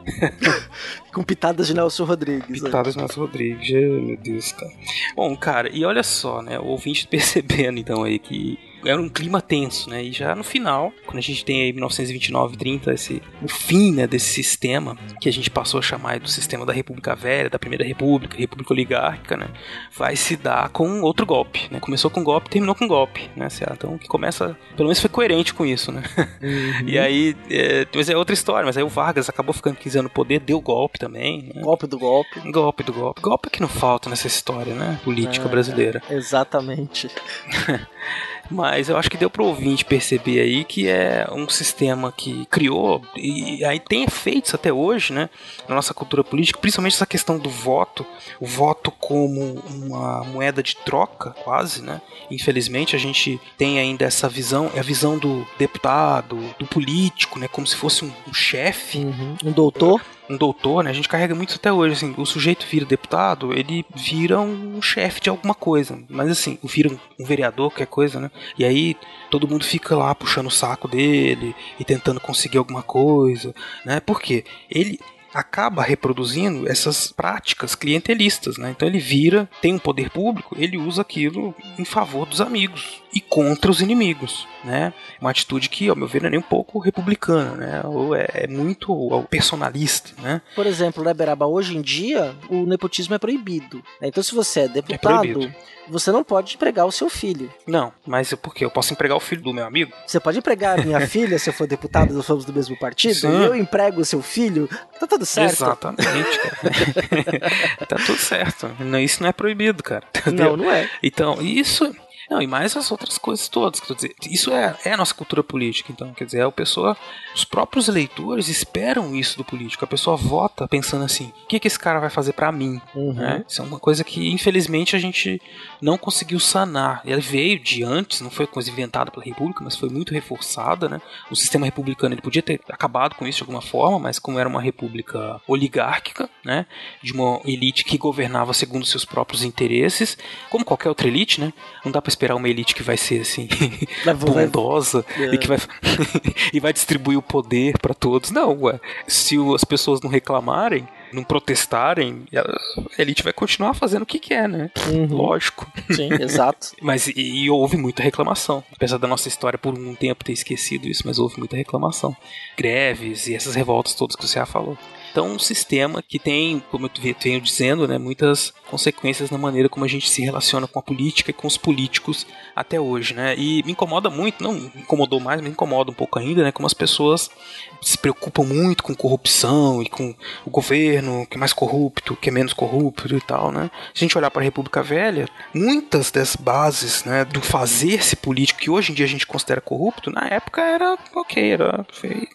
[laughs] Com pitadas de Nelson Rodrigues. né? Pitadas de Nelson Rodrigues, meu Deus, cara. Bom, cara, e olha só, né? O ouvinte percebendo então aí que era um clima tenso, né? E já no final, quando a gente tem aí 1929, 30, esse, o fim, né, desse sistema que a gente passou a chamar do sistema da República Velha, da Primeira República, República Oligárquica, né? Vai se dar com outro golpe, né? Começou com golpe, terminou com golpe, né? Então, que começa, pelo menos foi coerente com isso, né? [laughs] E aí, é, mas é outra história, mas aí o Vargas acabou ficando 15 anos no poder, deu golpe também, né? Golpe do golpe. Golpe do golpe. Golpe é que não falta nessa história, né? Política É. brasileira. Exatamente. [laughs] Mas eu acho que deu pro ouvinte perceber aí que é um sistema que criou e aí tem efeitos até hoje, né, na nossa cultura política, principalmente essa questão do voto, o voto como uma moeda de troca, quase, né? Infelizmente a gente tem ainda essa visão, é a visão do deputado, do político, né, como se fosse um, um chefe, uhum. um doutor um doutor, né? A gente carrega muito até hoje, assim, o sujeito vira deputado, ele vira um chefe de alguma coisa, mas assim, vira um, vereador, qualquer coisa, né? E aí todo mundo fica lá puxando o saco dele e tentando conseguir alguma coisa, né? Porque ele acaba reproduzindo essas práticas clientelistas, né? Então ele vira, tem um poder público, ele usa aquilo em favor dos amigos e contra os inimigos, né? Uma atitude que, ao meu ver, não é nem um pouco republicana, né? Ou é, é muito personalista, né? Por exemplo, né, Beraba, hoje em dia o nepotismo é proibido. Né? Então se você é deputado, é você não pode empregar o seu filho. Não, mas por quê? Eu posso empregar o filho do meu amigo? Você pode empregar a minha [laughs] filha se eu for deputado, nós somos do mesmo partido? Sim. E eu emprego o seu filho? Tá tudo certo. Exatamente, cara. [laughs] tá tudo certo. Isso não é proibido, cara. Não, não é. Então, isso não, e mais as outras coisas todas. Quer dizer, isso é, é a nossa cultura política, então. Quer dizer, a pessoa, os próprios eleitores esperam isso do político. A pessoa vota pensando assim: o que, que esse cara vai fazer para mim? Uhum. Né? Isso é uma coisa que, infelizmente, a gente não conseguiu sanar. Ela veio de antes, não foi coisa inventada pela República, mas foi muito reforçada. Né? O sistema republicano ele podia ter acabado com isso de alguma forma, mas como era uma república oligárquica, né? de uma elite que governava segundo seus próprios interesses, como qualquer outra elite, né? não dá pra esperar uma elite que vai ser assim bondosa vai... e que vai [laughs] e vai distribuir o poder para todos. Não, ué. se as pessoas não reclamarem, não protestarem, a elite vai continuar fazendo o que quer, né? Uhum. Lógico. Sim, [laughs] exato. mas e, e, houve muita reclamação. Apesar da nossa história por um tempo ter esquecido isso, mas houve muita reclamação. Greves e essas revoltas todas que você já falou. Então, um sistema que tem, como eu venho dizendo, né, muitas consequências na maneira como a gente se relaciona com a política e com os políticos até hoje, né? E me incomoda muito, não incomodou mais, me incomoda um pouco ainda, né, como as pessoas se preocupam muito com corrupção e com o governo, que é mais corrupto, que é menos corrupto e tal, né? Se a gente olhar para a República Velha, muitas das bases, né, do fazer-se político que hoje em dia a gente considera corrupto, na época era ok, era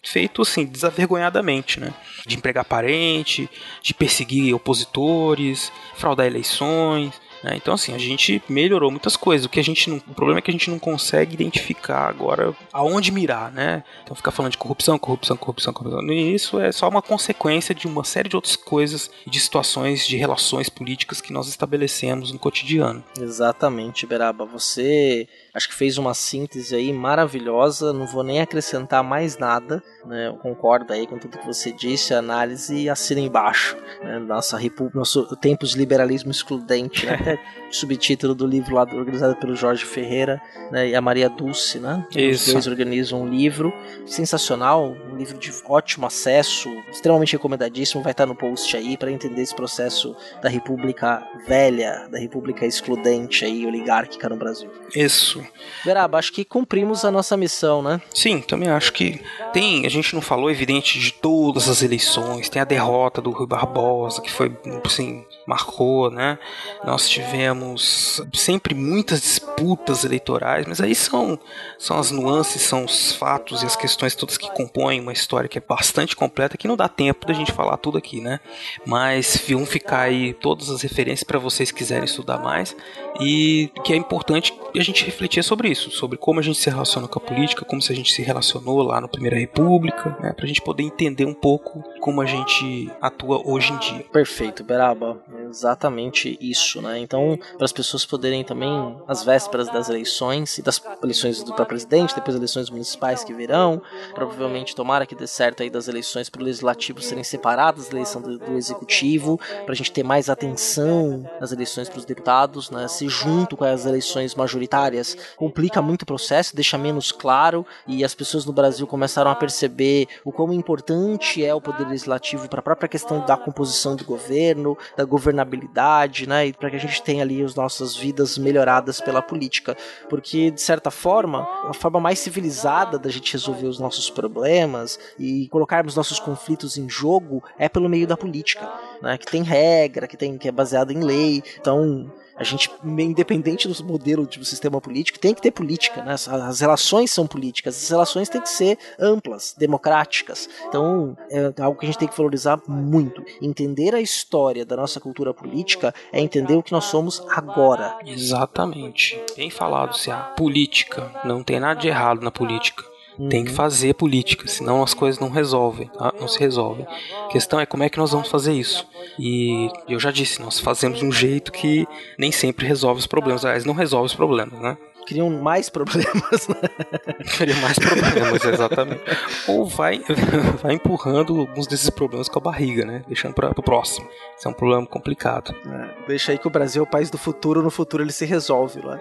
feito assim, desavergonhadamente, né? De empregar parente, de perseguir opositores, fraudar eleições. Né? Então, assim, a gente melhorou muitas coisas. O que a gente não, o problema é que a gente não consegue identificar agora aonde mirar, né? Então, ficar falando de corrupção, corrupção, corrupção, corrupção. E isso é só uma consequência de uma série de outras coisas, de situações, de relações políticas que nós estabelecemos no cotidiano. Exatamente, Beraba. Você acho que fez uma síntese aí maravilhosa. Não vou nem acrescentar mais nada. Né? Eu concordo aí com tudo que você disse, a análise assina embaixo. Né? Nossa república, nosso tempos de liberalismo excludente, né? [laughs] até subtítulo do livro lá organizado pelo Jorge Ferreira né? e a Maria Dulce, né? Isso. Os dois organizam um livro sensacional, um livro de ótimo acesso, extremamente recomendadíssimo. Vai estar no post aí para entender esse processo da República velha, da República excludente aí, oligárquica no Brasil. Isso. Veraba, acho que cumprimos a nossa missão, né? Sim, também acho que tem. A gente não falou, evidente, de todas as eleições. Tem a derrota do Rui Barbosa, que foi, assim, marcou, né? Nós tivemos sempre muitas disputas eleitorais, mas aí são, são as nuances, são os fatos e as questões todas que compõem uma história que é bastante completa, que não dá tempo da gente falar tudo aqui, né? Mas vão ficar aí todas as referências para vocês quiserem estudar mais e que é importante a gente refletir sobre isso, sobre como a gente se relaciona com a política, como se a gente se relacionou lá na Primeira República, né, para a gente poder entender um pouco como a gente atua hoje em dia. Perfeito, Beraba, exatamente isso, né? Então, para as pessoas poderem também, às vésperas das eleições e das eleições para presidente, depois eleições municipais que virão, provavelmente tomara que dê certo aí das eleições para o legislativo serem separadas da eleição do, do executivo, para a gente ter mais atenção nas eleições para os deputados, né? Se junto com as eleições majoritárias complica muito o processo, deixa menos claro e as pessoas no Brasil começaram a perceber o quão importante é o poder legislativo para a própria questão da composição do governo, da governabilidade, né, e para que a gente tenha ali as nossas vidas melhoradas pela política, porque de certa forma, a forma mais civilizada da gente resolver os nossos problemas e colocarmos nossos conflitos em jogo é pelo meio da política, né, que tem regra, que tem que é baseada em lei. Então, A gente, independente do modelo de sistema político, tem que ter política, né? As relações são políticas, as relações têm que ser amplas, democráticas. Então, é algo que a gente tem que valorizar muito. Entender a história da nossa cultura política é entender o que nós somos agora. Exatamente. Bem falado, se a política não tem nada de errado na política. Tem que fazer política, senão as coisas não resolvem, tá? não se resolvem. A questão é como é que nós vamos fazer isso. E eu já disse, nós fazemos um jeito que nem sempre resolve os problemas. Aliás, não resolve os problemas, né? Criam mais problemas, né? [laughs] Cria mais problemas, exatamente. [laughs] Ou vai, [laughs] vai empurrando alguns desses problemas com a barriga, né? Deixando para o próximo. Isso é um problema complicado. É, deixa aí que o Brasil é o país do futuro, no futuro ele se resolve lá.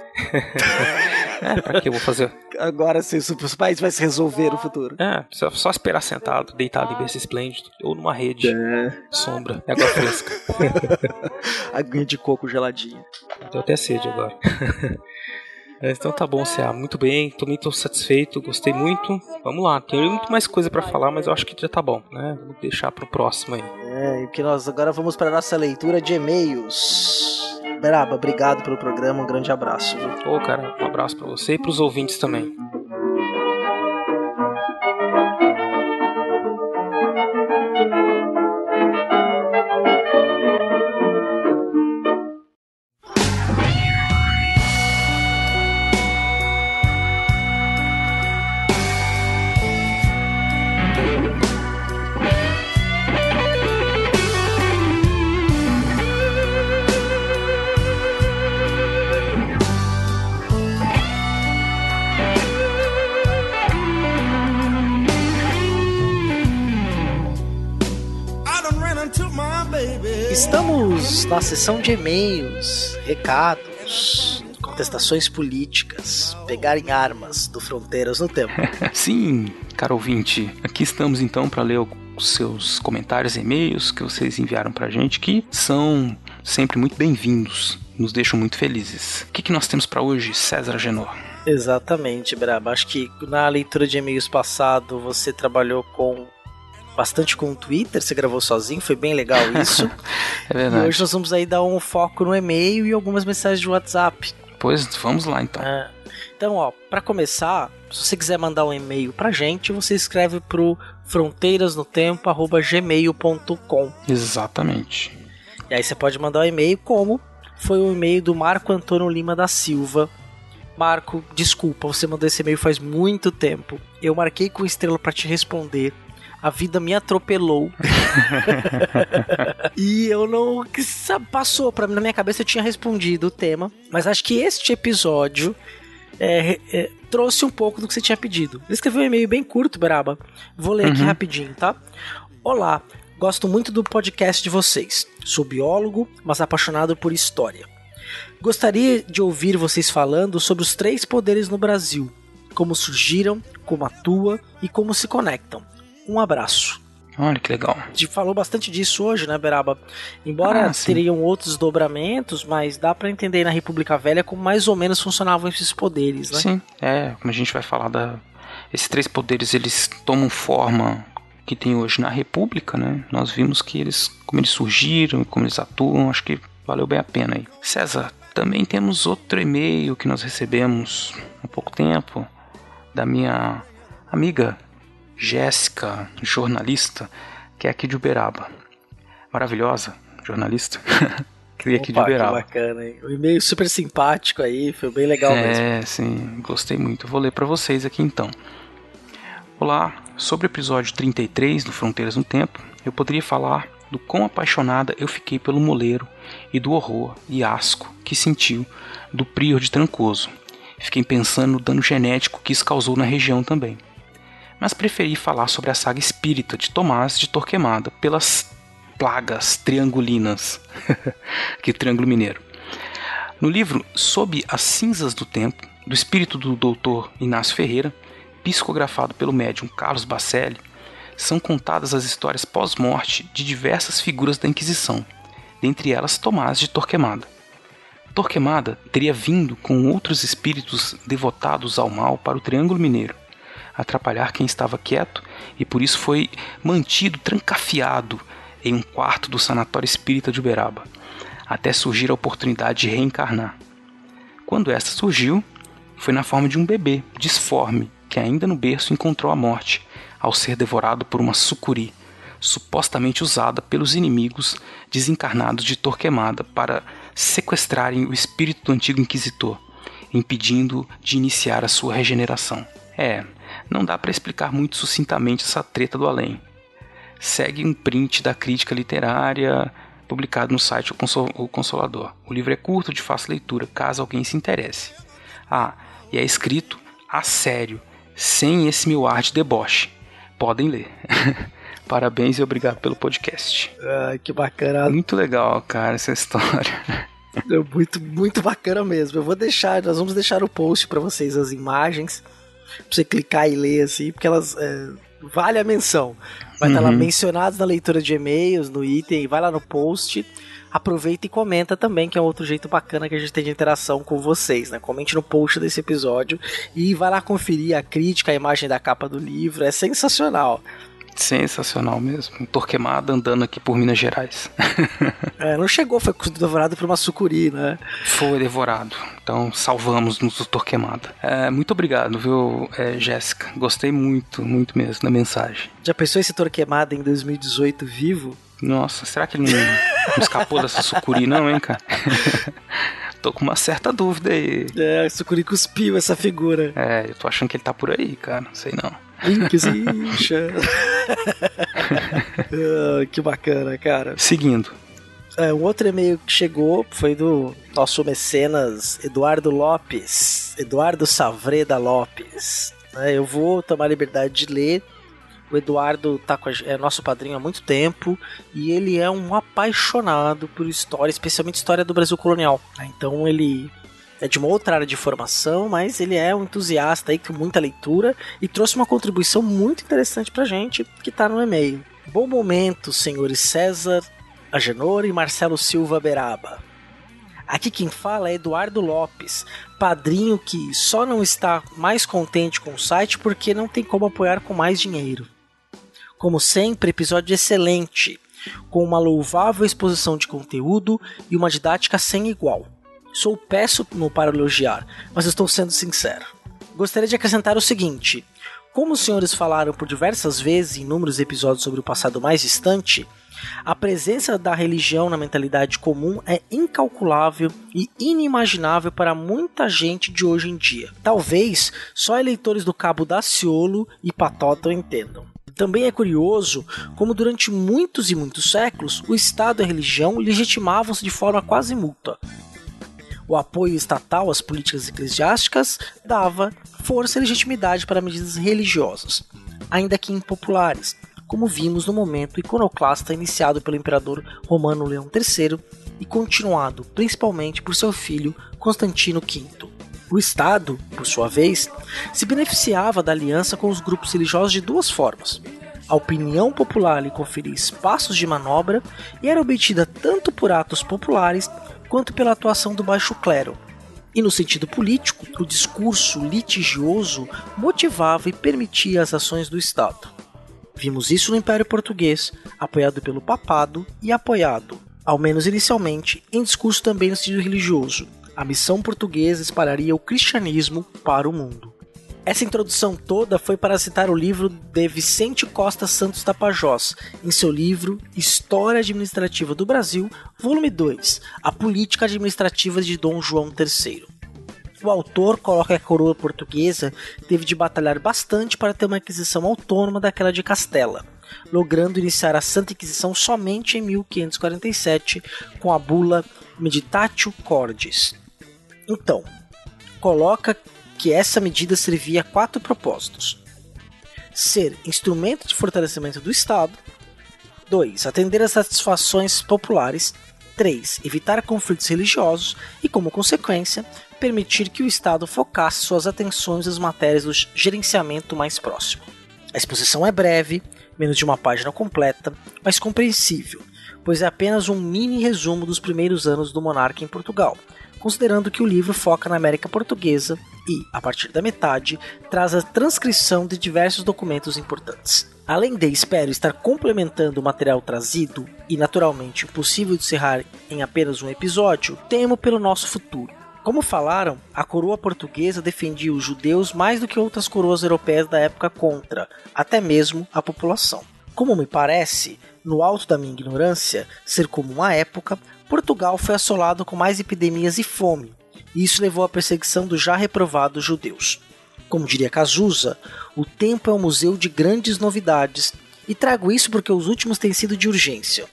é, pra que eu vou fazer? Agora sim, os países vai se resolver no futuro. É, só, só esperar sentado, deitado em berço esplêndido, ou numa rede, É. sombra, e água fresca. Aguinha de coco geladinha. Deu até sede agora. É, Então tá bom, CA. Muito bem, tô muito satisfeito, gostei muito. Vamos lá, tem muito mais coisa pra falar, mas eu acho que já tá bom, né? Vou deixar pro próximo aí. É, e que nós agora vamos para nossa leitura de e-mails. Beraba, obrigado pelo programa, um grande abraço. Viu? Ô, cara, um abraço pra você e pros ouvintes também. Na sessão de e-mails, recados, contestações políticas, pegarem armas do Fronteiras no Tempo. [laughs] Sim, caro ouvinte, aqui estamos então para ler os seus comentários e e-mails que vocês enviaram pra gente, que são sempre muito bem-vindos, nos deixam muito felizes. O que, que nós temos pra hoje, César Genor? Exatamente, Braba. Acho que na leitura de e-mails passado você trabalhou com bastante com o Twitter, você gravou sozinho, foi bem legal isso. [laughs] É e verdade. hoje nós vamos aí dar um foco no e-mail e algumas mensagens de WhatsApp. Pois vamos lá então. É. Então, ó, para começar, se você quiser mandar um e-mail pra gente, você escreve pro fronteirasnotempo@gmail.com. Exatamente. E aí você pode mandar um e-mail como foi o e-mail do Marco Antônio Lima da Silva. Marco, desculpa, você mandou esse e-mail faz muito tempo. Eu marquei com estrela para te responder. A vida me atropelou. [laughs] e eu não. que sa- Passou, pra, na minha cabeça eu tinha respondido o tema. Mas acho que este episódio é, é, trouxe um pouco do que você tinha pedido. Ele escreveu um e-mail bem curto, Braba. Vou ler aqui Uhum. rapidinho, tá? Olá, gosto muito do podcast de vocês. Sou biólogo, mas apaixonado por história. Gostaria de ouvir vocês falando sobre os três poderes no Brasil, como surgiram, como atuam e como se conectam. Um abraço. Olha que legal. A gente falou bastante disso hoje, né, Beraba? Embora Ah, teriam outros dobramentos, mas dá pra entender na República Velha como mais ou menos funcionavam esses poderes, né? Sim, é, como a gente vai falar da esses três poderes, eles tomam forma que tem hoje na República, né? Nós vimos que eles como eles surgiram, como eles atuam, acho que valeu bem a pena aí. César, também temos outro e-mail que nós recebemos há pouco tempo da minha amiga Jéssica, jornalista, que é aqui de Uberaba. Maravilhosa, jornalista. [laughs] que é aqui de Opa, que Uberaba. bacana, hein? Um e-mail super simpático aí, foi bem legal mesmo. É, sim, gostei muito. Vou ler para vocês aqui então. Olá, sobre o episódio 33 do Fronteiras no Tempo, eu poderia falar do quão apaixonada eu fiquei pelo moleiro e do horror e asco que sentiu do prior de Trancoso. Fiquei pensando no dano genético que isso causou na região também. Mas preferi falar sobre a saga espírita de Tomás de Torquemada pelas plagas triangulinas. [laughs] que triângulo mineiro. No livro Sob as Cinzas do Tempo, do espírito do Dr. Inácio Ferreira, psicografado pelo médium Carlos Bacelli, são contadas as histórias pós-morte de diversas figuras da Inquisição, dentre elas Tomás de Torquemada. Torquemada teria vindo com outros espíritos devotados ao mal para o Triângulo Mineiro, atrapalhar quem estava quieto e por isso foi mantido trancafiado em um quarto do sanatório espírita de Uberaba. até surgir a oportunidade de reencarnar. Quando esta surgiu, foi na forma de um bebê disforme que ainda no berço encontrou a morte ao ser devorado por uma sucuri, supostamente usada pelos inimigos desencarnados de Torquemada para sequestrarem o espírito do antigo inquisitor, impedindo de iniciar a sua regeneração. É, não dá para explicar muito sucintamente essa treta do além. Segue um print da crítica literária publicado no site O Consolador. O livro é curto, de fácil leitura, caso alguém se interesse. Ah, e é escrito a sério, sem esse meu ar de deboche. Podem ler. [laughs] Parabéns e obrigado pelo podcast. Ah, que bacana. Muito legal, cara, essa história. [laughs] Muito, muito bacana mesmo. Eu vou deixar, nós vamos deixar o post para vocês as imagens, pra você clicar e ler assim, porque elas é, vale a menção. Vai estar lá Uhum. mencionados na leitura de e-mails, no item, vai lá no post, aproveita e comenta também, que é outro jeito bacana que a gente tem de interação com vocês, né? Comente no post desse episódio e vai lá conferir a crítica, a imagem da capa do livro, é sensacional. Sensacional mesmo. Um Torquemada andando aqui por Minas Gerais. [laughs] É, não chegou, foi devorado por uma sucuri, né? Foi devorado. Então salvamos-nos do Torquemada. É, muito obrigado, viu, é, Jéssica? Gostei muito, muito mesmo da mensagem. Já pensou esse Torquemada em 2018 vivo? Nossa, será que ele não, não escapou dessa sucuri, não, hein, cara? [laughs] Tô com uma certa dúvida aí. É, a sucuri cuspiu essa figura. É, eu tô achando que ele tá por aí, cara. Não sei não. Inquisition. [laughs] Ah, que bacana, cara. Seguindo. É, um outro e-mail que chegou foi do nosso mecenas Eduardo Lopes. Eduardo Savreda Lopes. É, eu vou tomar a liberdade de ler. O Eduardo tá com a, é nosso padrinho há muito tempo e ele é um apaixonado por história, especialmente história do Brasil colonial. Então ele é de uma outra área de formação, mas ele é um entusiasta aí com muita leitura e trouxe uma contribuição muito interessante pra gente que tá no e-mail. Bom momento, senhores César Agenor e Marcelo Silva Beraba. Aqui quem fala é Eduardo Lopes, padrinho que só não está mais contente com o site porque não tem como apoiar com mais dinheiro. Como sempre, episódio excelente, com uma louvável exposição de conteúdo e uma didática sem igual. Sou péssimo para elogiar, mas estou sendo sincero. Gostaria de acrescentar o seguinte: como os senhores falaram por diversas vezes em inúmeros episódios sobre o passado mais distante, a presença da religião na mentalidade comum é incalculável e inimaginável para muita gente de hoje em dia. Talvez só eleitores do Cabo Daciolo e Patota entendam. Também é curioso como durante muitos e muitos séculos o Estado e a religião legitimavam-se de forma quase mútua. O apoio estatal às políticas eclesiásticas dava força e legitimidade para medidas religiosas, ainda que impopulares, como vimos no momento iconoclasta iniciado pelo imperador romano Leão III e continuado principalmente por seu filho Constantino V. O Estado, por sua vez, se beneficiava da aliança com os grupos religiosos de duas formas. A opinião popular lhe conferia espaços de manobra e era obtida tanto por atos populares quanto pela atuação do baixo clero. E no sentido político, o discurso litigioso motivava e permitia as ações do Estado. Vimos isso no Império Português, apoiado pelo papado e apoiado, ao menos inicialmente, em discurso também no sentido religioso. A missão portuguesa espalharia o cristianismo para o mundo. Essa introdução toda foi para citar o livro de Vicente Costa Santos Tapajós, em seu livro História Administrativa do Brasil, volume 2, A Política Administrativa de Dom João III. O autor coloca que a coroa portuguesa teve de batalhar bastante para ter uma aquisição autônoma daquela de Castela, logrando iniciar a Santa Inquisição somente em 1547 com a bula Meditatio Cordis. Então, coloca que essa medida servia a quatro propósitos: ser instrumento de fortalecimento do Estado, 2. Atender às satisfações populares, 3. Evitar conflitos religiosos e, como consequência, permitir que o Estado focasse suas atenções nas matérias do gerenciamento mais próximo. A exposição é breve, menos de uma página completa, mas compreensível, pois é apenas um mini resumo dos primeiros anos do monarca em Portugal, considerando que o livro foca na América Portuguesa e, a partir da metade, traz a transcrição de diversos documentos importantes. Além de, espero, estar complementando o material trazido e naturalmente impossível de encerrar em apenas um episódio, temo pelo nosso futuro. Como falaram, a coroa portuguesa defendia os judeus mais do que outras coroas europeias da época contra, até mesmo, a população. Como me parece, no alto da minha ignorância, ser comum à época, Portugal foi assolado com mais epidemias e fome, e isso levou à perseguição dos já reprovados judeus. Como diria Cazuza, o tempo é um museu de grandes novidades, e trago isso porque os últimos têm sido de urgência.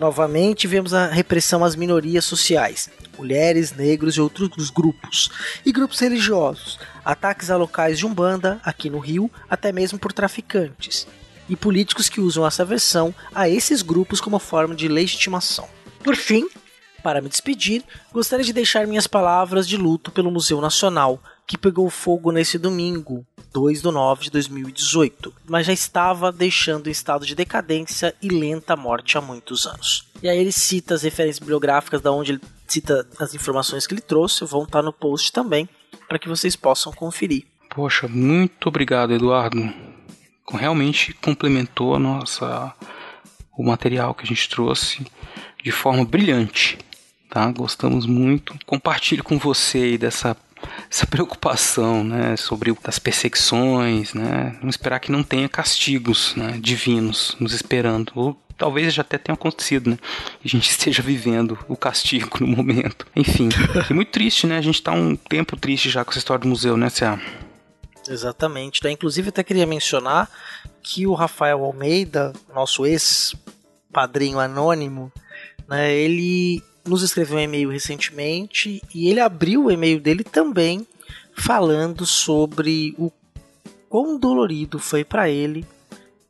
Novamente vemos a repressão às minorias sociais, mulheres, negros e outros grupos, e grupos religiosos, ataques a locais de Umbanda, aqui no Rio, até mesmo por traficantes, e políticos que usam essa versão a esses grupos como forma de legitimação. Por fim, para me despedir, gostaria de deixar minhas palavras de luto pelo Museu Nacional, que pegou fogo nesse domingo, 2 de 9 de 2018, mas já estava deixando em estado de decadência e lenta morte há muitos anos. E aí ele cita as referências bibliográficas da onde ele cita as informações que ele trouxe, vão estar no post também, para que vocês possam conferir. Poxa, muito obrigado, Eduardo. Realmente complementou a nossa o material que a gente trouxe de forma brilhante tá? Gostamos muito. Compartilho com você aí dessa essa [laughs] preocupação, né, sobre as perseguições, né, não esperar que não tenha castigos, né, divinos nos esperando, ou talvez já até tenha acontecido, né, a gente [laughs] esteja vivendo o castigo no momento. Enfim, é muito triste, né, a gente tá um tempo triste já com essa história do museu, né, Cia? Exatamente, né? inclusive até queria mencionar que o Rafael Almeida, nosso ex-padrinho anônimo, né, ele nos escreveu um e-mail recentemente e ele abriu o e-mail dele também falando sobre o quão dolorido foi para ele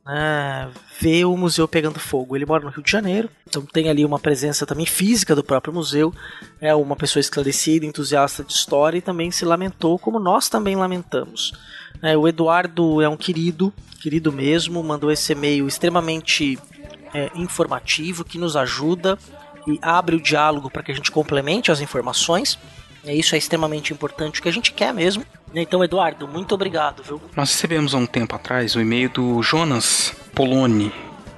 né, ver o museu pegando fogo. Ele mora no Rio de Janeiro, então tem ali uma presença também física do próprio museu. É uma pessoa esclarecida, entusiasta de história e também se lamentou, como nós também lamentamos. É, o Eduardo é um querido, querido mesmo, mandou esse e-mail extremamente é, informativo que nos ajuda e abre o diálogo para que a gente complemente as informações. E isso é extremamente importante, o que a gente quer mesmo. Então, Eduardo, muito obrigado, viu? Nós recebemos há um tempo atrás o e-mail do Jonas Poloni.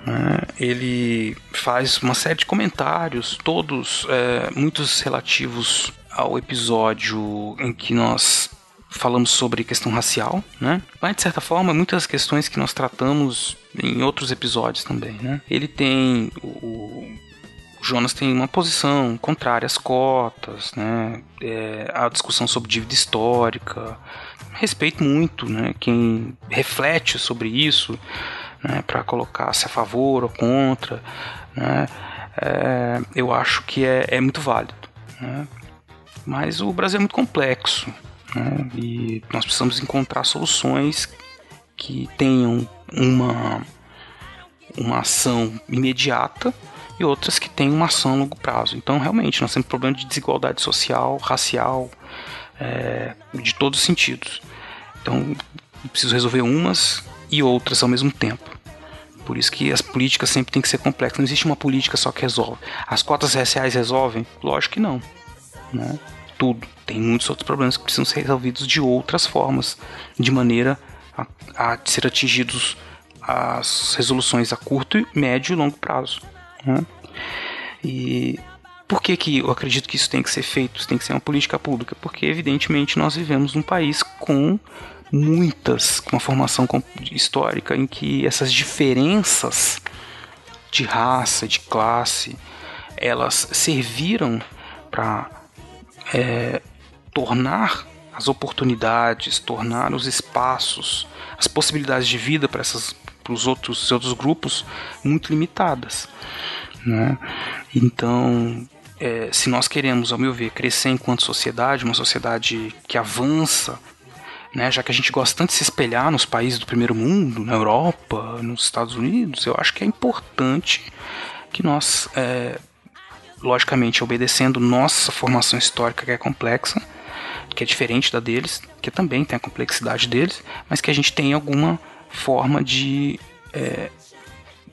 Né? Ele faz uma série de comentários, todos é, muitos relativos ao episódio em que nós falamos sobre questão racial, né? Mas de certa forma, muitas questões que nós tratamos em outros episódios também, né? Ele tem o, o Jonas tem uma posição contrária às cotas, né? É, a discussão sobre dívida histórica. Respeito muito né, quem reflete sobre isso né, para colocar-se a favor ou contra. Né? É, eu acho que é, é muito válido. Né? Mas o Brasil é muito complexo né? e nós precisamos encontrar soluções que tenham uma, uma ação imediata e outras que têm uma ação a longo prazo. Então, realmente, nós temos problema de desigualdade social, racial, é, de todos os sentidos. Então, preciso resolver umas e outras ao mesmo tempo. Por isso que as políticas sempre têm que ser complexas. Não existe uma política só que resolve. As cotas raciais resolvem? Lógico que não. Né? Tudo. Tem muitos outros problemas que precisam ser resolvidos de outras formas, de maneira a, a ser atingidos as resoluções a curto, médio e longo prazo. Né? E por que, que eu acredito que isso tem que ser feito? Isso tem que ser uma política pública? Porque, evidentemente, nós vivemos num país com muitas, com uma formação histórica em que essas diferenças de raça, de classe, elas serviram para é, tornar as oportunidades, tornar os espaços, as possibilidades de vida para essas para os outros, outros grupos muito limitadas. Né? Então, é, se nós queremos, ao meu ver, crescer enquanto sociedade, uma sociedade que avança, né, já que a gente gosta tanto de se espelhar nos países do primeiro mundo, na Europa, nos Estados Unidos, eu acho que é importante que nós, é, logicamente, obedecendo nossa formação histórica que é complexa, que é diferente da deles, que também tem a complexidade deles, mas que a gente tenha alguma forma de é,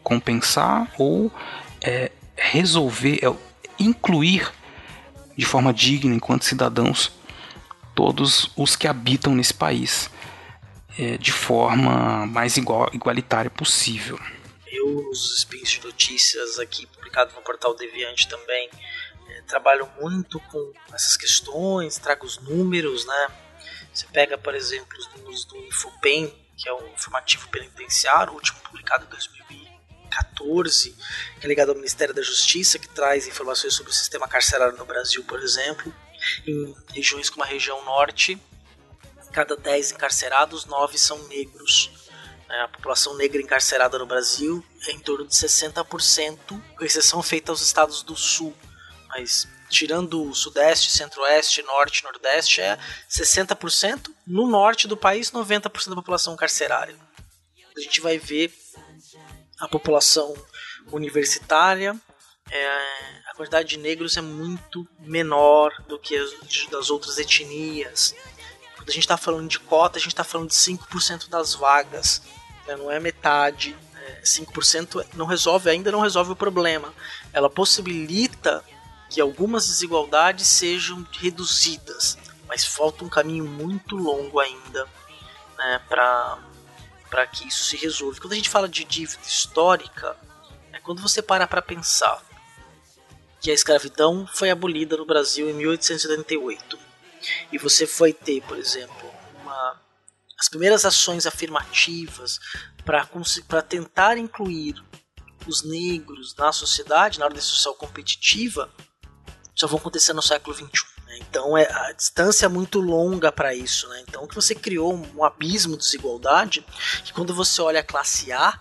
compensar ou é, resolver, é, incluir de forma digna enquanto cidadãos todos os que habitam nesse país. é, de forma mais igual, igualitária possível. Nos spins de notícias aqui, publicado no portal Deviante também, é, trabalho muito com essas questões, trago os números, né? Você pega, por exemplo, os números do Infopen, que é o informativo penitenciário, o último publicado em 2014, que é ligado ao Ministério da Justiça, que traz informações sobre o sistema carcerário no Brasil, por exemplo. Em regiões como a região norte, cada 10 encarcerados, 9 são negros. É, a população negra encarcerada no Brasil é em torno de 60%, com exceção feita aos estados do sul. Mas tirando o sudeste, centro-oeste, norte, nordeste, é 60%. No norte do país, 90% da população carcerária. A gente vai ver a população universitária, é, a quantidade de negros é muito menor do que as das outras etnias. Quando a gente está falando de cota, a gente está falando de 5% das vagas né? não é metade. É, 5% não resolve, ainda não resolve o problema. Ela possibilita que algumas desigualdades sejam reduzidas, mas falta um caminho muito longo ainda né, para que isso se resolva. Quando a gente fala de dívida histórica, é quando você para para pensar que a escravidão foi abolida no Brasil em 1888 e você foi ter, por exemplo, uma as primeiras ações afirmativas para tentar incluir os negros na sociedade, na ordem social competitiva, só vão acontecer no século XXI. Né? Então é, a distância é muito longa para isso. Né? Então que você criou um, abismo de desigualdade que quando você olha a classe A,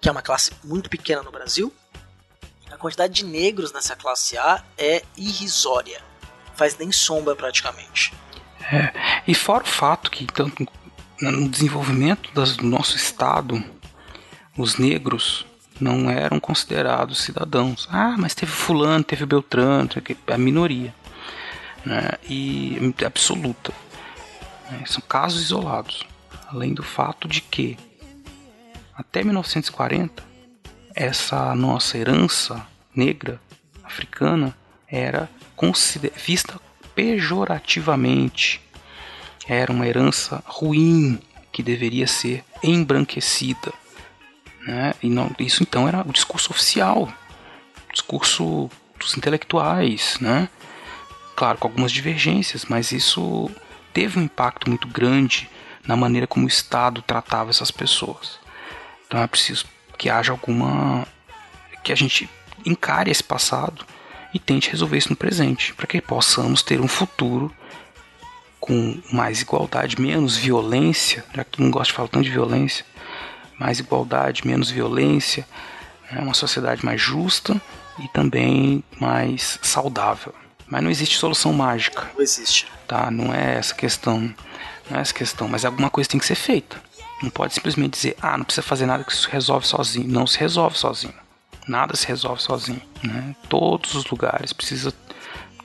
que é uma classe muito pequena no Brasil, a quantidade de negros nessa classe A é irrisória. Faz nem sombra praticamente. É, e fora o fato que tanto no desenvolvimento do nosso estado, os negros não eram considerados cidadãos. Ah, mas teve fulano, teve Beltrano, a minoria. Né? E absoluta. Né? São casos isolados. Além do fato de que até 1940 essa nossa herança negra africana era vista pejorativamente era uma herança ruim que deveria ser embranquecida. Né? E não, isso então era o discurso oficial, o discurso dos intelectuais, né? claro, com algumas divergências, mas isso teve um impacto muito grande na maneira como o Estado tratava essas pessoas. Então é preciso que haja alguma. que a gente encare esse passado e tente resolver isso no presente, para que possamos ter um futuro com mais igualdade, menos violência, já que não gosta de falar tanto de violência, mais igualdade, menos violência, é uma sociedade mais justa e também mais saudável. Mas não existe solução mágica. Não existe. Tá, não é essa questão, não é essa questão, mas alguma coisa tem que ser feita. Não pode simplesmente dizer, ah, não precisa fazer nada que isso resolve sozinho. Não se resolve sozinho. Nada se resolve sozinho. Né? Todos os lugares precisa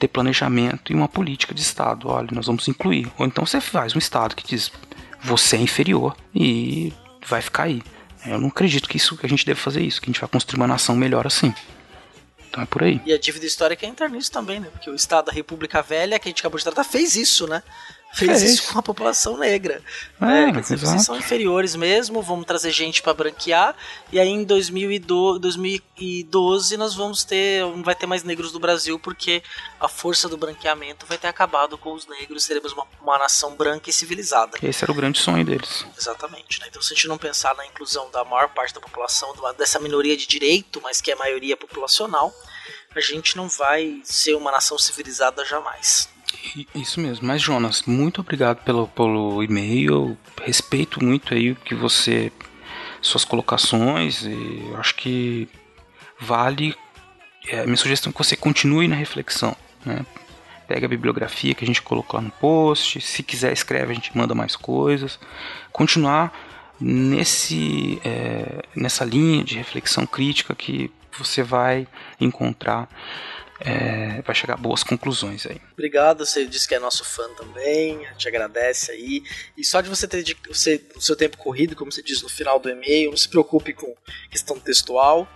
ter planejamento e uma política de Estado. Olha, nós vamos incluir. Ou então você faz um Estado que diz você é inferior e vai ficar aí. Eu não acredito que isso que a gente deve fazer isso, que a gente vai construir uma nação melhor assim. Então é por aí. E a dívida histórica entra nisso também, né? Porque o Estado da República Velha, que a gente acabou de tratar, fez isso, né? Fez é isso com a população negra. É, é, dizer, vocês são inferiores mesmo, vamos trazer gente para branquear, e aí em 2012, 2012 nós vamos ter, não vai ter mais negros do Brasil, porque a força do branqueamento vai ter acabado com os negros, seremos uma, uma nação branca e civilizada. Esse era o grande sonho deles. Exatamente. Né? Então se a gente não pensar na inclusão da maior parte da população, dessa minoria de direito, mas que é a maioria populacional, a gente não vai ser uma nação civilizada jamais. Isso mesmo. Mas, Jonas, muito obrigado pelo, pelo e-mail. Respeito muito aí o que você. suas colocações. E acho que vale. É, minha sugestão é que você continue na reflexão. Né? Pega a bibliografia que a gente colocou lá no post. Se quiser, escreve, a gente manda mais coisas. Continuar nesse, é, nessa linha de reflexão crítica que você vai encontrar é, vai chegar a boas conclusões aí. Obrigado, você disse que é nosso fã também, te agradece aí. E só de você ter você, o seu tempo corrido, como você diz no final do e-mail, não se preocupe com questão textual,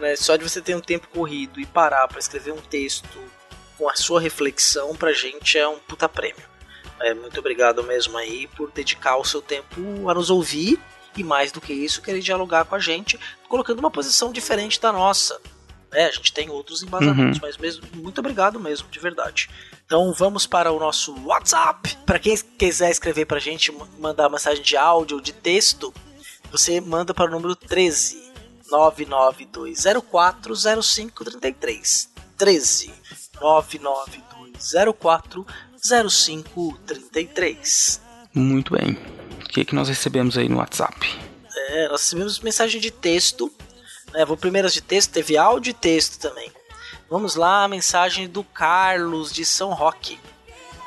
né? Só de você ter um tempo corrido e parar para escrever um texto com a sua reflexão, pra gente é um puta prêmio. É, muito obrigado mesmo aí por dedicar o seu tempo a nos ouvir e mais do que isso, querer dialogar com a gente, colocando uma posição diferente da nossa. É, a gente tem outros embasamentos, uhum. mas mesmo, muito obrigado mesmo, de verdade. Então vamos para o nosso WhatsApp. Para quem quiser escrever para a gente, mandar mensagem de áudio ou de texto, você manda para o número 13 992040533. 13 992040533. Muito bem. O que, é que nós recebemos aí no WhatsApp? É, nós recebemos mensagem de texto. Né? Vou primeiro de texto, teve áudio e texto também. Vamos lá, a mensagem do Carlos de São Roque.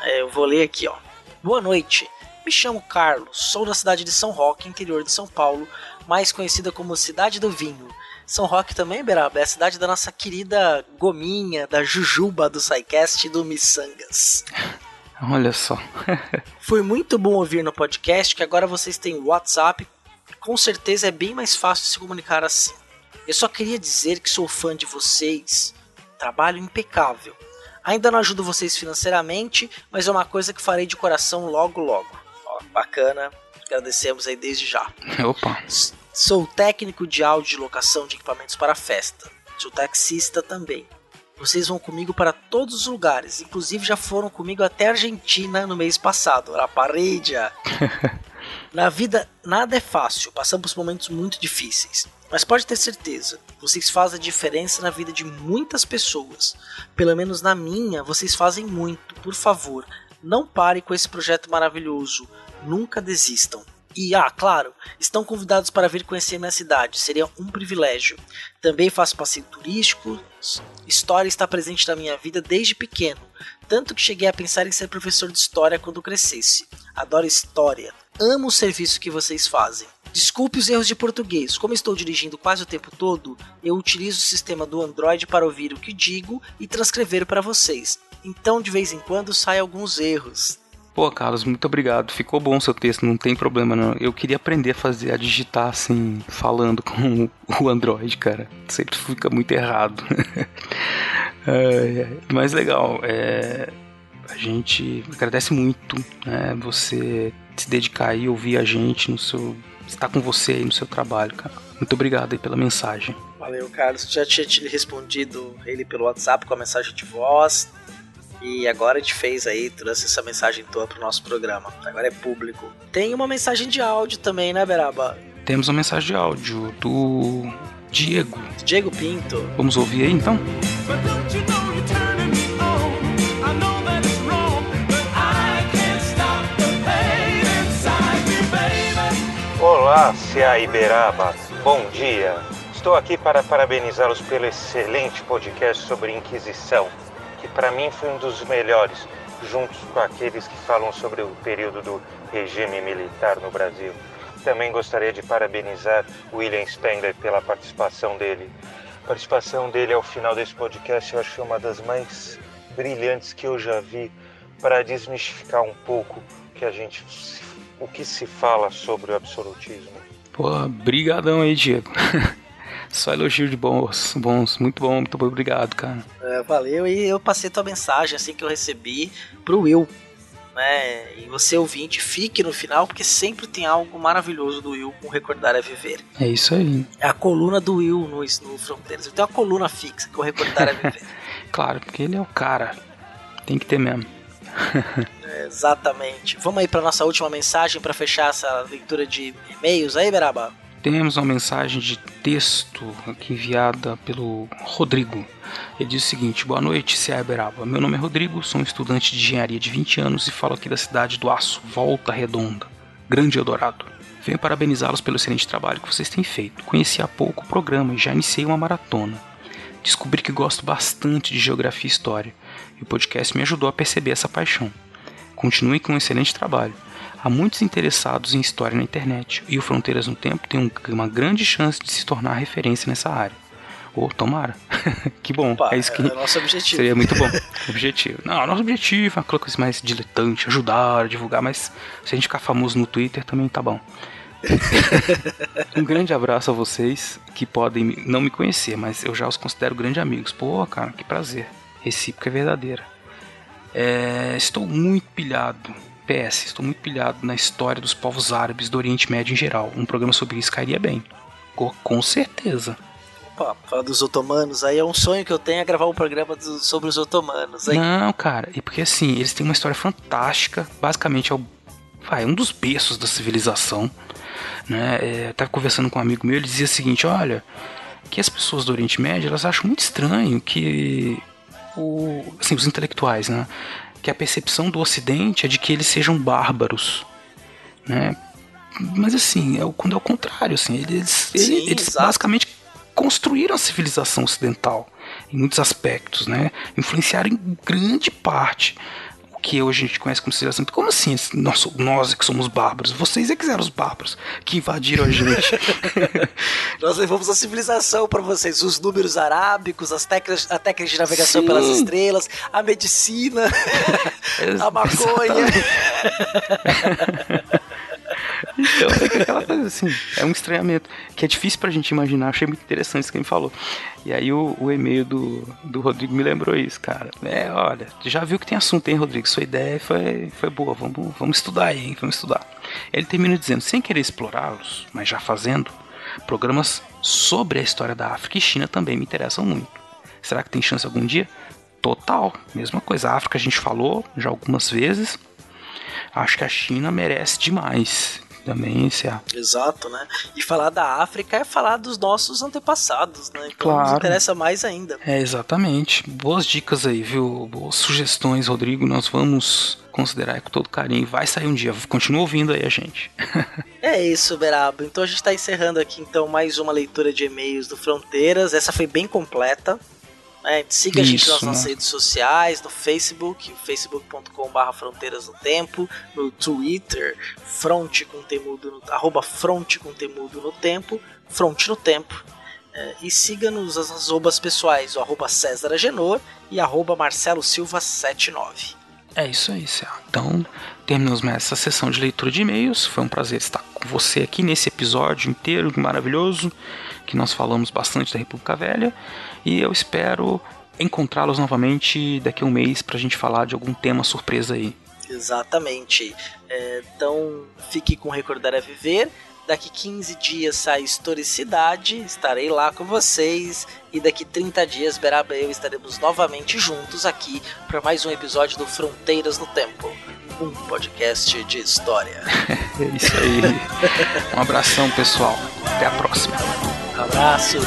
É, eu vou ler aqui, ó. Boa noite. Me chamo Carlos, sou da cidade de São Roque, interior de São Paulo, mais conhecida como Cidade do Vinho. São Roque também, Beraba, é a cidade da nossa querida Gominha, da Jujuba do SciCast e do Missangas. [laughs] Olha só. [laughs] Foi muito bom ouvir no podcast que agora vocês têm WhatsApp. Com certeza é bem mais fácil se comunicar assim. Eu só queria dizer que sou fã de vocês Trabalho impecável. Ainda não ajudo vocês financeiramente, mas é uma coisa que farei de coração logo logo. Ó, bacana. Agradecemos aí desde já. [laughs] Opa. Sou técnico de áudio de locação de equipamentos para festa. Sou taxista também. Vocês vão comigo para todos os lugares, inclusive já foram comigo até a Argentina no mês passado. A parede. [laughs] Na vida nada é fácil, passamos momentos muito difíceis. Mas pode ter certeza, vocês fazem a diferença na vida de muitas pessoas. Pelo menos na minha, vocês fazem muito. Por favor, não pare com esse projeto maravilhoso. Nunca desistam. E, ah, claro, estão convidados para vir conhecer minha cidade, seria um privilégio. Também faço passeio turístico, história está presente na minha vida desde pequeno, tanto que cheguei a pensar em ser professor de história quando crescesse. Adoro história, amo o serviço que vocês fazem. Desculpe os erros de português. Como estou dirigindo quase o tempo todo, eu utilizo o sistema do Android para ouvir o que digo e transcrever para vocês. Então, de vez em quando, saem alguns erros. Pô, Carlos, muito obrigado. Ficou bom o seu texto, não tem problema não. Eu queria aprender a fazer, a digitar assim, falando com o Android, cara. Sempre fica muito errado. [laughs] é, mas legal, é, a gente agradece muito né, você se dedicar e ouvir a gente no seu estar com você aí no seu trabalho, cara. Muito obrigado aí pela mensagem. Valeu, Carlos. Já tinha te respondido ele pelo WhatsApp com a mensagem de voz. E agora a gente fez aí, trouxe essa mensagem toda pro nosso programa. Agora é público. Tem uma mensagem de áudio também, né, Beraba? Temos uma mensagem de áudio do Diego. Diego Pinto. Vamos ouvir aí então? Olá, Cia Iberaba. Bom dia. Estou aqui para parabenizá-los pelo excelente podcast sobre Inquisição, que para mim foi um dos melhores, juntos com aqueles que falam sobre o período do regime militar no Brasil. Também gostaria de parabenizar William Spengler pela participação dele. A participação dele ao final desse podcast eu acho uma das mais brilhantes que eu já vi para desmistificar um pouco que a gente o que se fala sobre o absolutismo? Pô, brigadão aí, Diego. [laughs] Só elogio de bons, bons, muito bom, muito obrigado, cara. É, valeu, e eu passei tua mensagem assim que eu recebi pro Will. Né? E você ouvinte, fique no final, porque sempre tem algo maravilhoso do Will com Recordar é Viver. É isso aí. É a coluna do Will no, no Fronteiras. Tenho uma coluna fixa que o Recordar é [laughs] Viver. claro, porque ele é o cara. Tem que ter mesmo. [laughs] Exatamente. Vamos aí para nossa última mensagem para fechar essa leitura de e-mails aí, Beraba? Temos uma mensagem de texto aqui enviada pelo Rodrigo. Ele diz o seguinte: Boa noite, Cia Beraba. Meu nome é Rodrigo, sou um estudante de engenharia de 20 anos e falo aqui da cidade do Aço, Volta Redonda, Grande Eldorado. Venho parabenizá-los pelo excelente trabalho que vocês têm feito. Conheci há pouco o programa e já iniciei uma maratona. Descobri que gosto bastante de geografia e história, e o podcast me ajudou a perceber essa paixão. Continue com um excelente trabalho. Há muitos interessados em história na internet e o Fronteiras no Tempo tem um, uma grande chance de se tornar referência nessa área. Ou oh, tomara. [laughs] que bom. Opa, é isso que é nosso objetivo. seria muito bom. [laughs] objetivo. Não, nosso objetivo é uma coisa mais diletante, ajudar, divulgar, mas se a gente ficar famoso no Twitter também tá bom. [laughs] um grande abraço a vocês que podem não me conhecer, mas eu já os considero grandes amigos. Pô, cara, que prazer. Recíproca é verdadeira. É, estou muito pilhado PS, estou muito pilhado na história dos povos árabes do Oriente Médio em geral. Um programa sobre isso cairia bem. Com, certeza. Opa, falar dos otomanos, aí é um sonho que eu tenho é gravar um programa do, sobre os otomanos. Aí. Não, cara, e porque assim, eles têm uma história fantástica. Basicamente é o, vai, um dos berços da civilização. Né? É, eu tava conversando com um amigo meu, ele dizia o seguinte: olha, que as pessoas do Oriente Médio elas acham muito estranho que o, assim, os intelectuais, né? Que a percepção do Ocidente é de que eles sejam bárbaros, né? Mas assim, é, quando é o contrário, assim, eles, Sim, eles basicamente construíram a civilização ocidental em muitos aspectos, né? Influenciaram em grande parte que hoje a gente conhece como civilização. Como assim? Nós, nós é que somos bárbaros. Vocês é que eram os bárbaros que invadiram a gente. [laughs] Nós levamos a civilização para vocês, os números arábicos, as técnicas, a técnica de navegação Sim. pelas estrelas, a medicina, [laughs] a maconha. [laughs] [laughs] Então fica aquela coisa assim, é um estranhamento que é difícil pra gente imaginar. Achei muito interessante isso que ele falou. E aí o, o e-mail do, do Rodrigo me lembrou isso, cara. É, olha, já viu que tem assunto, hein, Rodrigo? Sua ideia foi, foi boa, vamos, vamos estudar aí, hein? Vamos estudar. Ele termina dizendo, sem querer explorá-los, mas já fazendo, programas sobre a história da África e China também me interessam muito. Será que tem chance algum dia? Total, mesma coisa. A África a gente falou já algumas vezes. Acho que a China merece demais também a Exato, né? E falar da África é falar dos nossos antepassados, né? Então nos Claro. interessa mais ainda. É, exatamente. Boas dicas aí, viu? Boas sugestões, Rodrigo. Nós vamos considerar com todo carinho. Vai sair um dia. Continua ouvindo aí a gente. [laughs] É isso, Beraba. Então a gente tá encerrando aqui então mais uma leitura de e-mails do Fronteiras. Essa foi bem completa. Né? Siga a gente Isso, nas nossas né? redes sociais, no Facebook, facebook.com.br Fronteiras no Tempo, no Twitter, fronte com temudo no, arroba fronte com temudo no tempo, fronte no tempo. É, e siga-nos as arrobas pessoais, o arroba César Agenor e arroba Marcelo Silva 79. É isso aí, Céu. Então, terminamos essa sessão de leitura de e-mails. Foi um prazer estar com você aqui nesse episódio inteiro maravilhoso, que nós falamos bastante da República Velha. E eu espero encontrá-los novamente daqui a um mês pra gente falar de algum tema surpresa aí. Exatamente. É, então, fique com Recordar é Viver. Daqui 15 dias sai Historicidade, estarei lá com vocês. E daqui 30 dias, Beraba e eu estaremos novamente juntos aqui para mais um episódio do Fronteiras no Tempo um podcast de história. [laughs] É isso aí. [laughs] um abração, pessoal. Até a próxima. Abraços.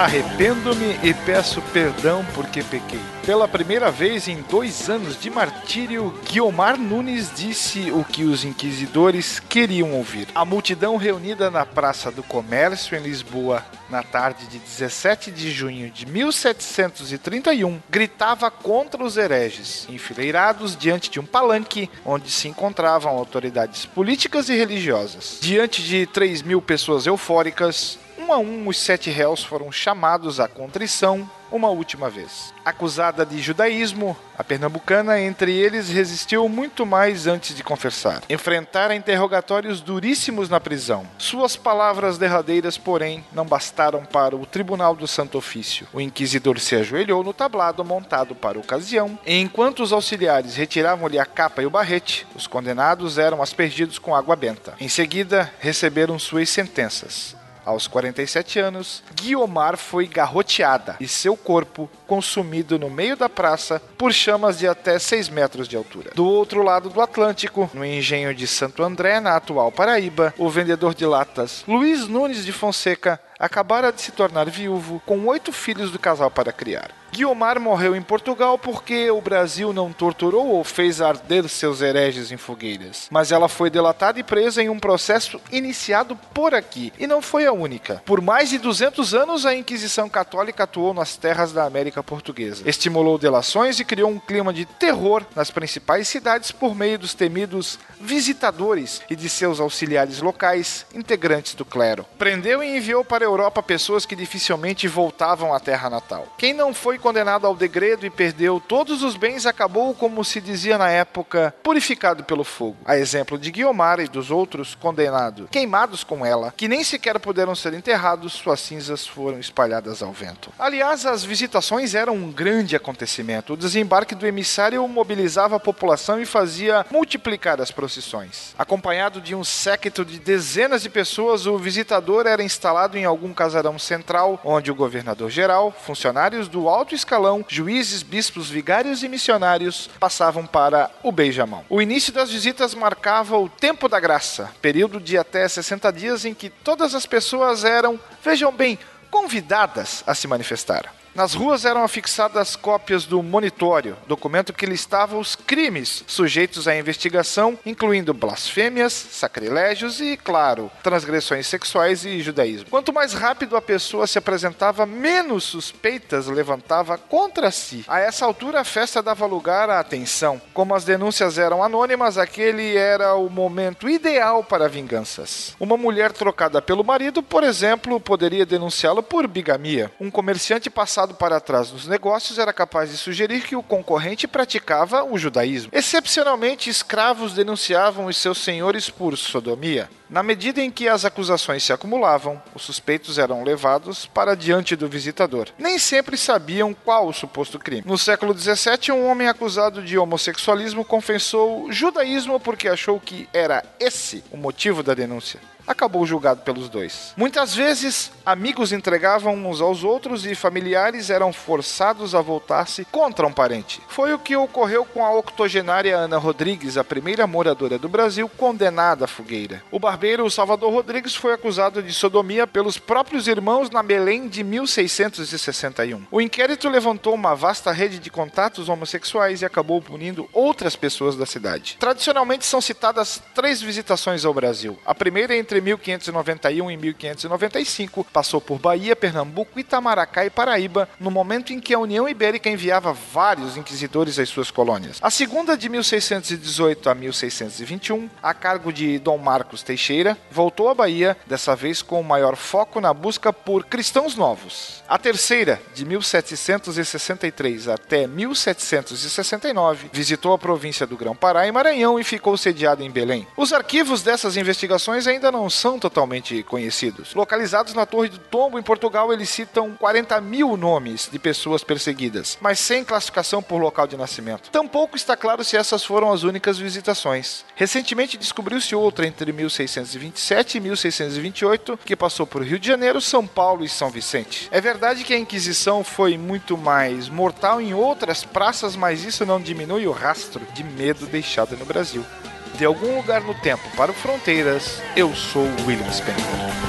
Arrependo-me e peço perdão porque pequei. Pela primeira vez em dois anos de martírio, Guiomar Nunes disse o que os inquisidores queriam ouvir. A multidão reunida na Praça do Comércio, em Lisboa, na tarde de 17 de junho de 1731, gritava contra os hereges, enfileirados diante de um palanque onde se encontravam autoridades políticas e religiosas. Diante de 3 mil pessoas eufóricas, um a um, os sete réus foram chamados à contrição uma última vez. Acusada de judaísmo, a pernambucana entre eles resistiu muito mais antes de confessar. Enfrentara interrogatórios duríssimos na prisão. Suas palavras derradeiras, porém, não bastaram para o Tribunal do Santo Ofício. O inquisidor se ajoelhou no tablado montado para a ocasião, e enquanto os auxiliares retiravam-lhe a capa e o barrete, os condenados eram aspergidos com água benta. Em seguida, receberam suas sentenças. Aos 47 anos, Guiomar foi garroteada e seu corpo consumido no meio da praça por chamas de até 6 metros de altura. Do outro lado do Atlântico, no engenho de Santo André, na atual Paraíba, o vendedor de latas Luiz Nunes de Fonseca acabara de se tornar viúvo com oito filhos do casal para criar. Guiomar morreu em Portugal porque o Brasil não torturou ou fez arder seus hereges em fogueiras. Mas ela foi delatada e presa em um processo iniciado por aqui. E não foi a única. Por mais de 200 anos, a Inquisição Católica atuou nas terras da América Portuguesa. Estimulou delações e criou um clima de terror nas principais cidades por meio dos temidos visitadores e de seus auxiliares locais, integrantes do clero. Prendeu e enviou para a Europa pessoas que dificilmente voltavam à terra natal. Quem não foi condenado ao degredo e perdeu todos os bens, acabou, como se dizia na época, purificado pelo fogo. A exemplo de Guiomar e dos outros condenados, queimados com ela, que nem sequer puderam ser enterrados, suas cinzas foram espalhadas ao vento. Aliás, as visitações eram um grande acontecimento. O desembarque do emissário mobilizava a população e fazia multiplicar as procissões. Acompanhado de um séquito de dezenas de pessoas, o visitador era instalado em algum casarão central, onde o governador geral, funcionários do alto alto escalão, juízes, bispos, vigários e missionários passavam para o beijamão. O início das visitas marcava o tempo da graça, período de até 60 dias em que todas as pessoas eram, vejam bem, convidadas a se manifestar. Nas ruas eram afixadas cópias do monitório, documento que listava os crimes sujeitos à investigação, incluindo blasfêmias, sacrilégios e, claro, transgressões sexuais e judaísmo. Quanto mais rápido a pessoa se apresentava, menos suspeitas levantava contra si. A essa altura, a festa dava lugar à atenção. Como as denúncias eram anônimas, aquele era o momento ideal para vinganças. Uma mulher trocada pelo marido, por exemplo, poderia denunciá-lo por bigamia. Um comerciante passava passado para trás nos negócios era capaz de sugerir que o concorrente praticava o judaísmo. Excepcionalmente, escravos denunciavam os seus senhores por sodomia. Na medida em que as acusações se acumulavam, os suspeitos eram levados para diante do visitador. Nem sempre sabiam qual o suposto crime. No século XVII, um homem acusado de homossexualismo confessou judaísmo porque achou que era esse o motivo da denúncia acabou julgado pelos dois. Muitas vezes, amigos entregavam uns aos outros e familiares eram forçados a voltar-se contra um parente. Foi o que ocorreu com a octogenária Ana Rodrigues, a primeira moradora do Brasil condenada à fogueira. O barbeiro Salvador Rodrigues foi acusado de sodomia pelos próprios irmãos na Belém de 1661. O inquérito levantou uma vasta rede de contatos homossexuais e acabou punindo outras pessoas da cidade. Tradicionalmente são citadas três visitações ao Brasil. A primeira entre 1591 e 1595, passou por Bahia, Pernambuco, Itamaracá e Paraíba, no momento em que a União Ibérica enviava vários inquisidores às suas colônias. A segunda, de 1618 a 1621, a cargo de Dom Marcos Teixeira, voltou à Bahia, dessa vez com maior foco na busca por cristãos novos. A terceira, de 1763 até 1769, visitou a província do Grão-Pará e Maranhão e ficou sediada em Belém. Os arquivos dessas investigações ainda não são totalmente conhecidos. Localizados na Torre do Tombo, em Portugal, eles citam 40 mil nomes de pessoas perseguidas, mas sem classificação por local de nascimento. Tampouco está claro se essas foram as únicas visitações. Recentemente descobriu-se outra entre 1627 e 1628, que passou por Rio de Janeiro, São Paulo e São Vicente. É verdade que a Inquisição foi muito mais mortal em outras praças, mas isso não diminui o rastro de medo deixado no Brasil de algum lugar no tempo para o Fronteiras, eu sou William Spengler.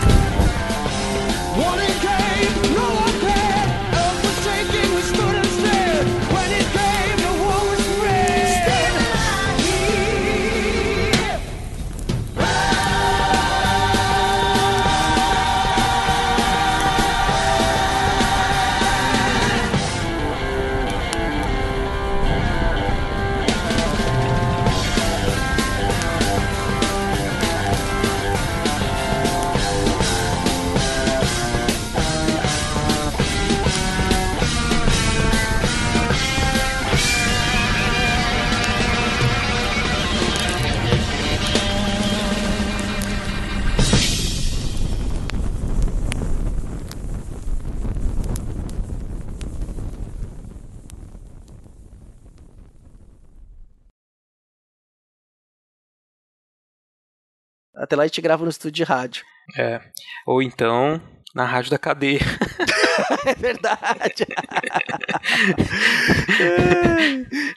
Até lá a gente grava no estúdio de rádio. É. Ou então, na rádio da cadeia. [laughs] é verdade. [laughs]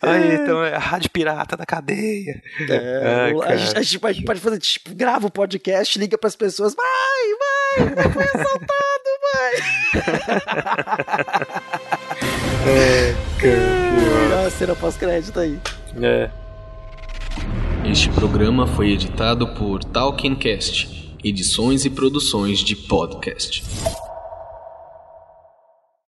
Aí, então é a rádio pirata da cadeia. É, Ai, a, cara. gente, a gente pode, pode fazer, tipo, grava o podcast, liga pras pessoas, vai, vai, foi assaltado, vai. [laughs] a cena pós-crédito aí. É. Este programa foi editado por Talkincast, edições e produções de podcast.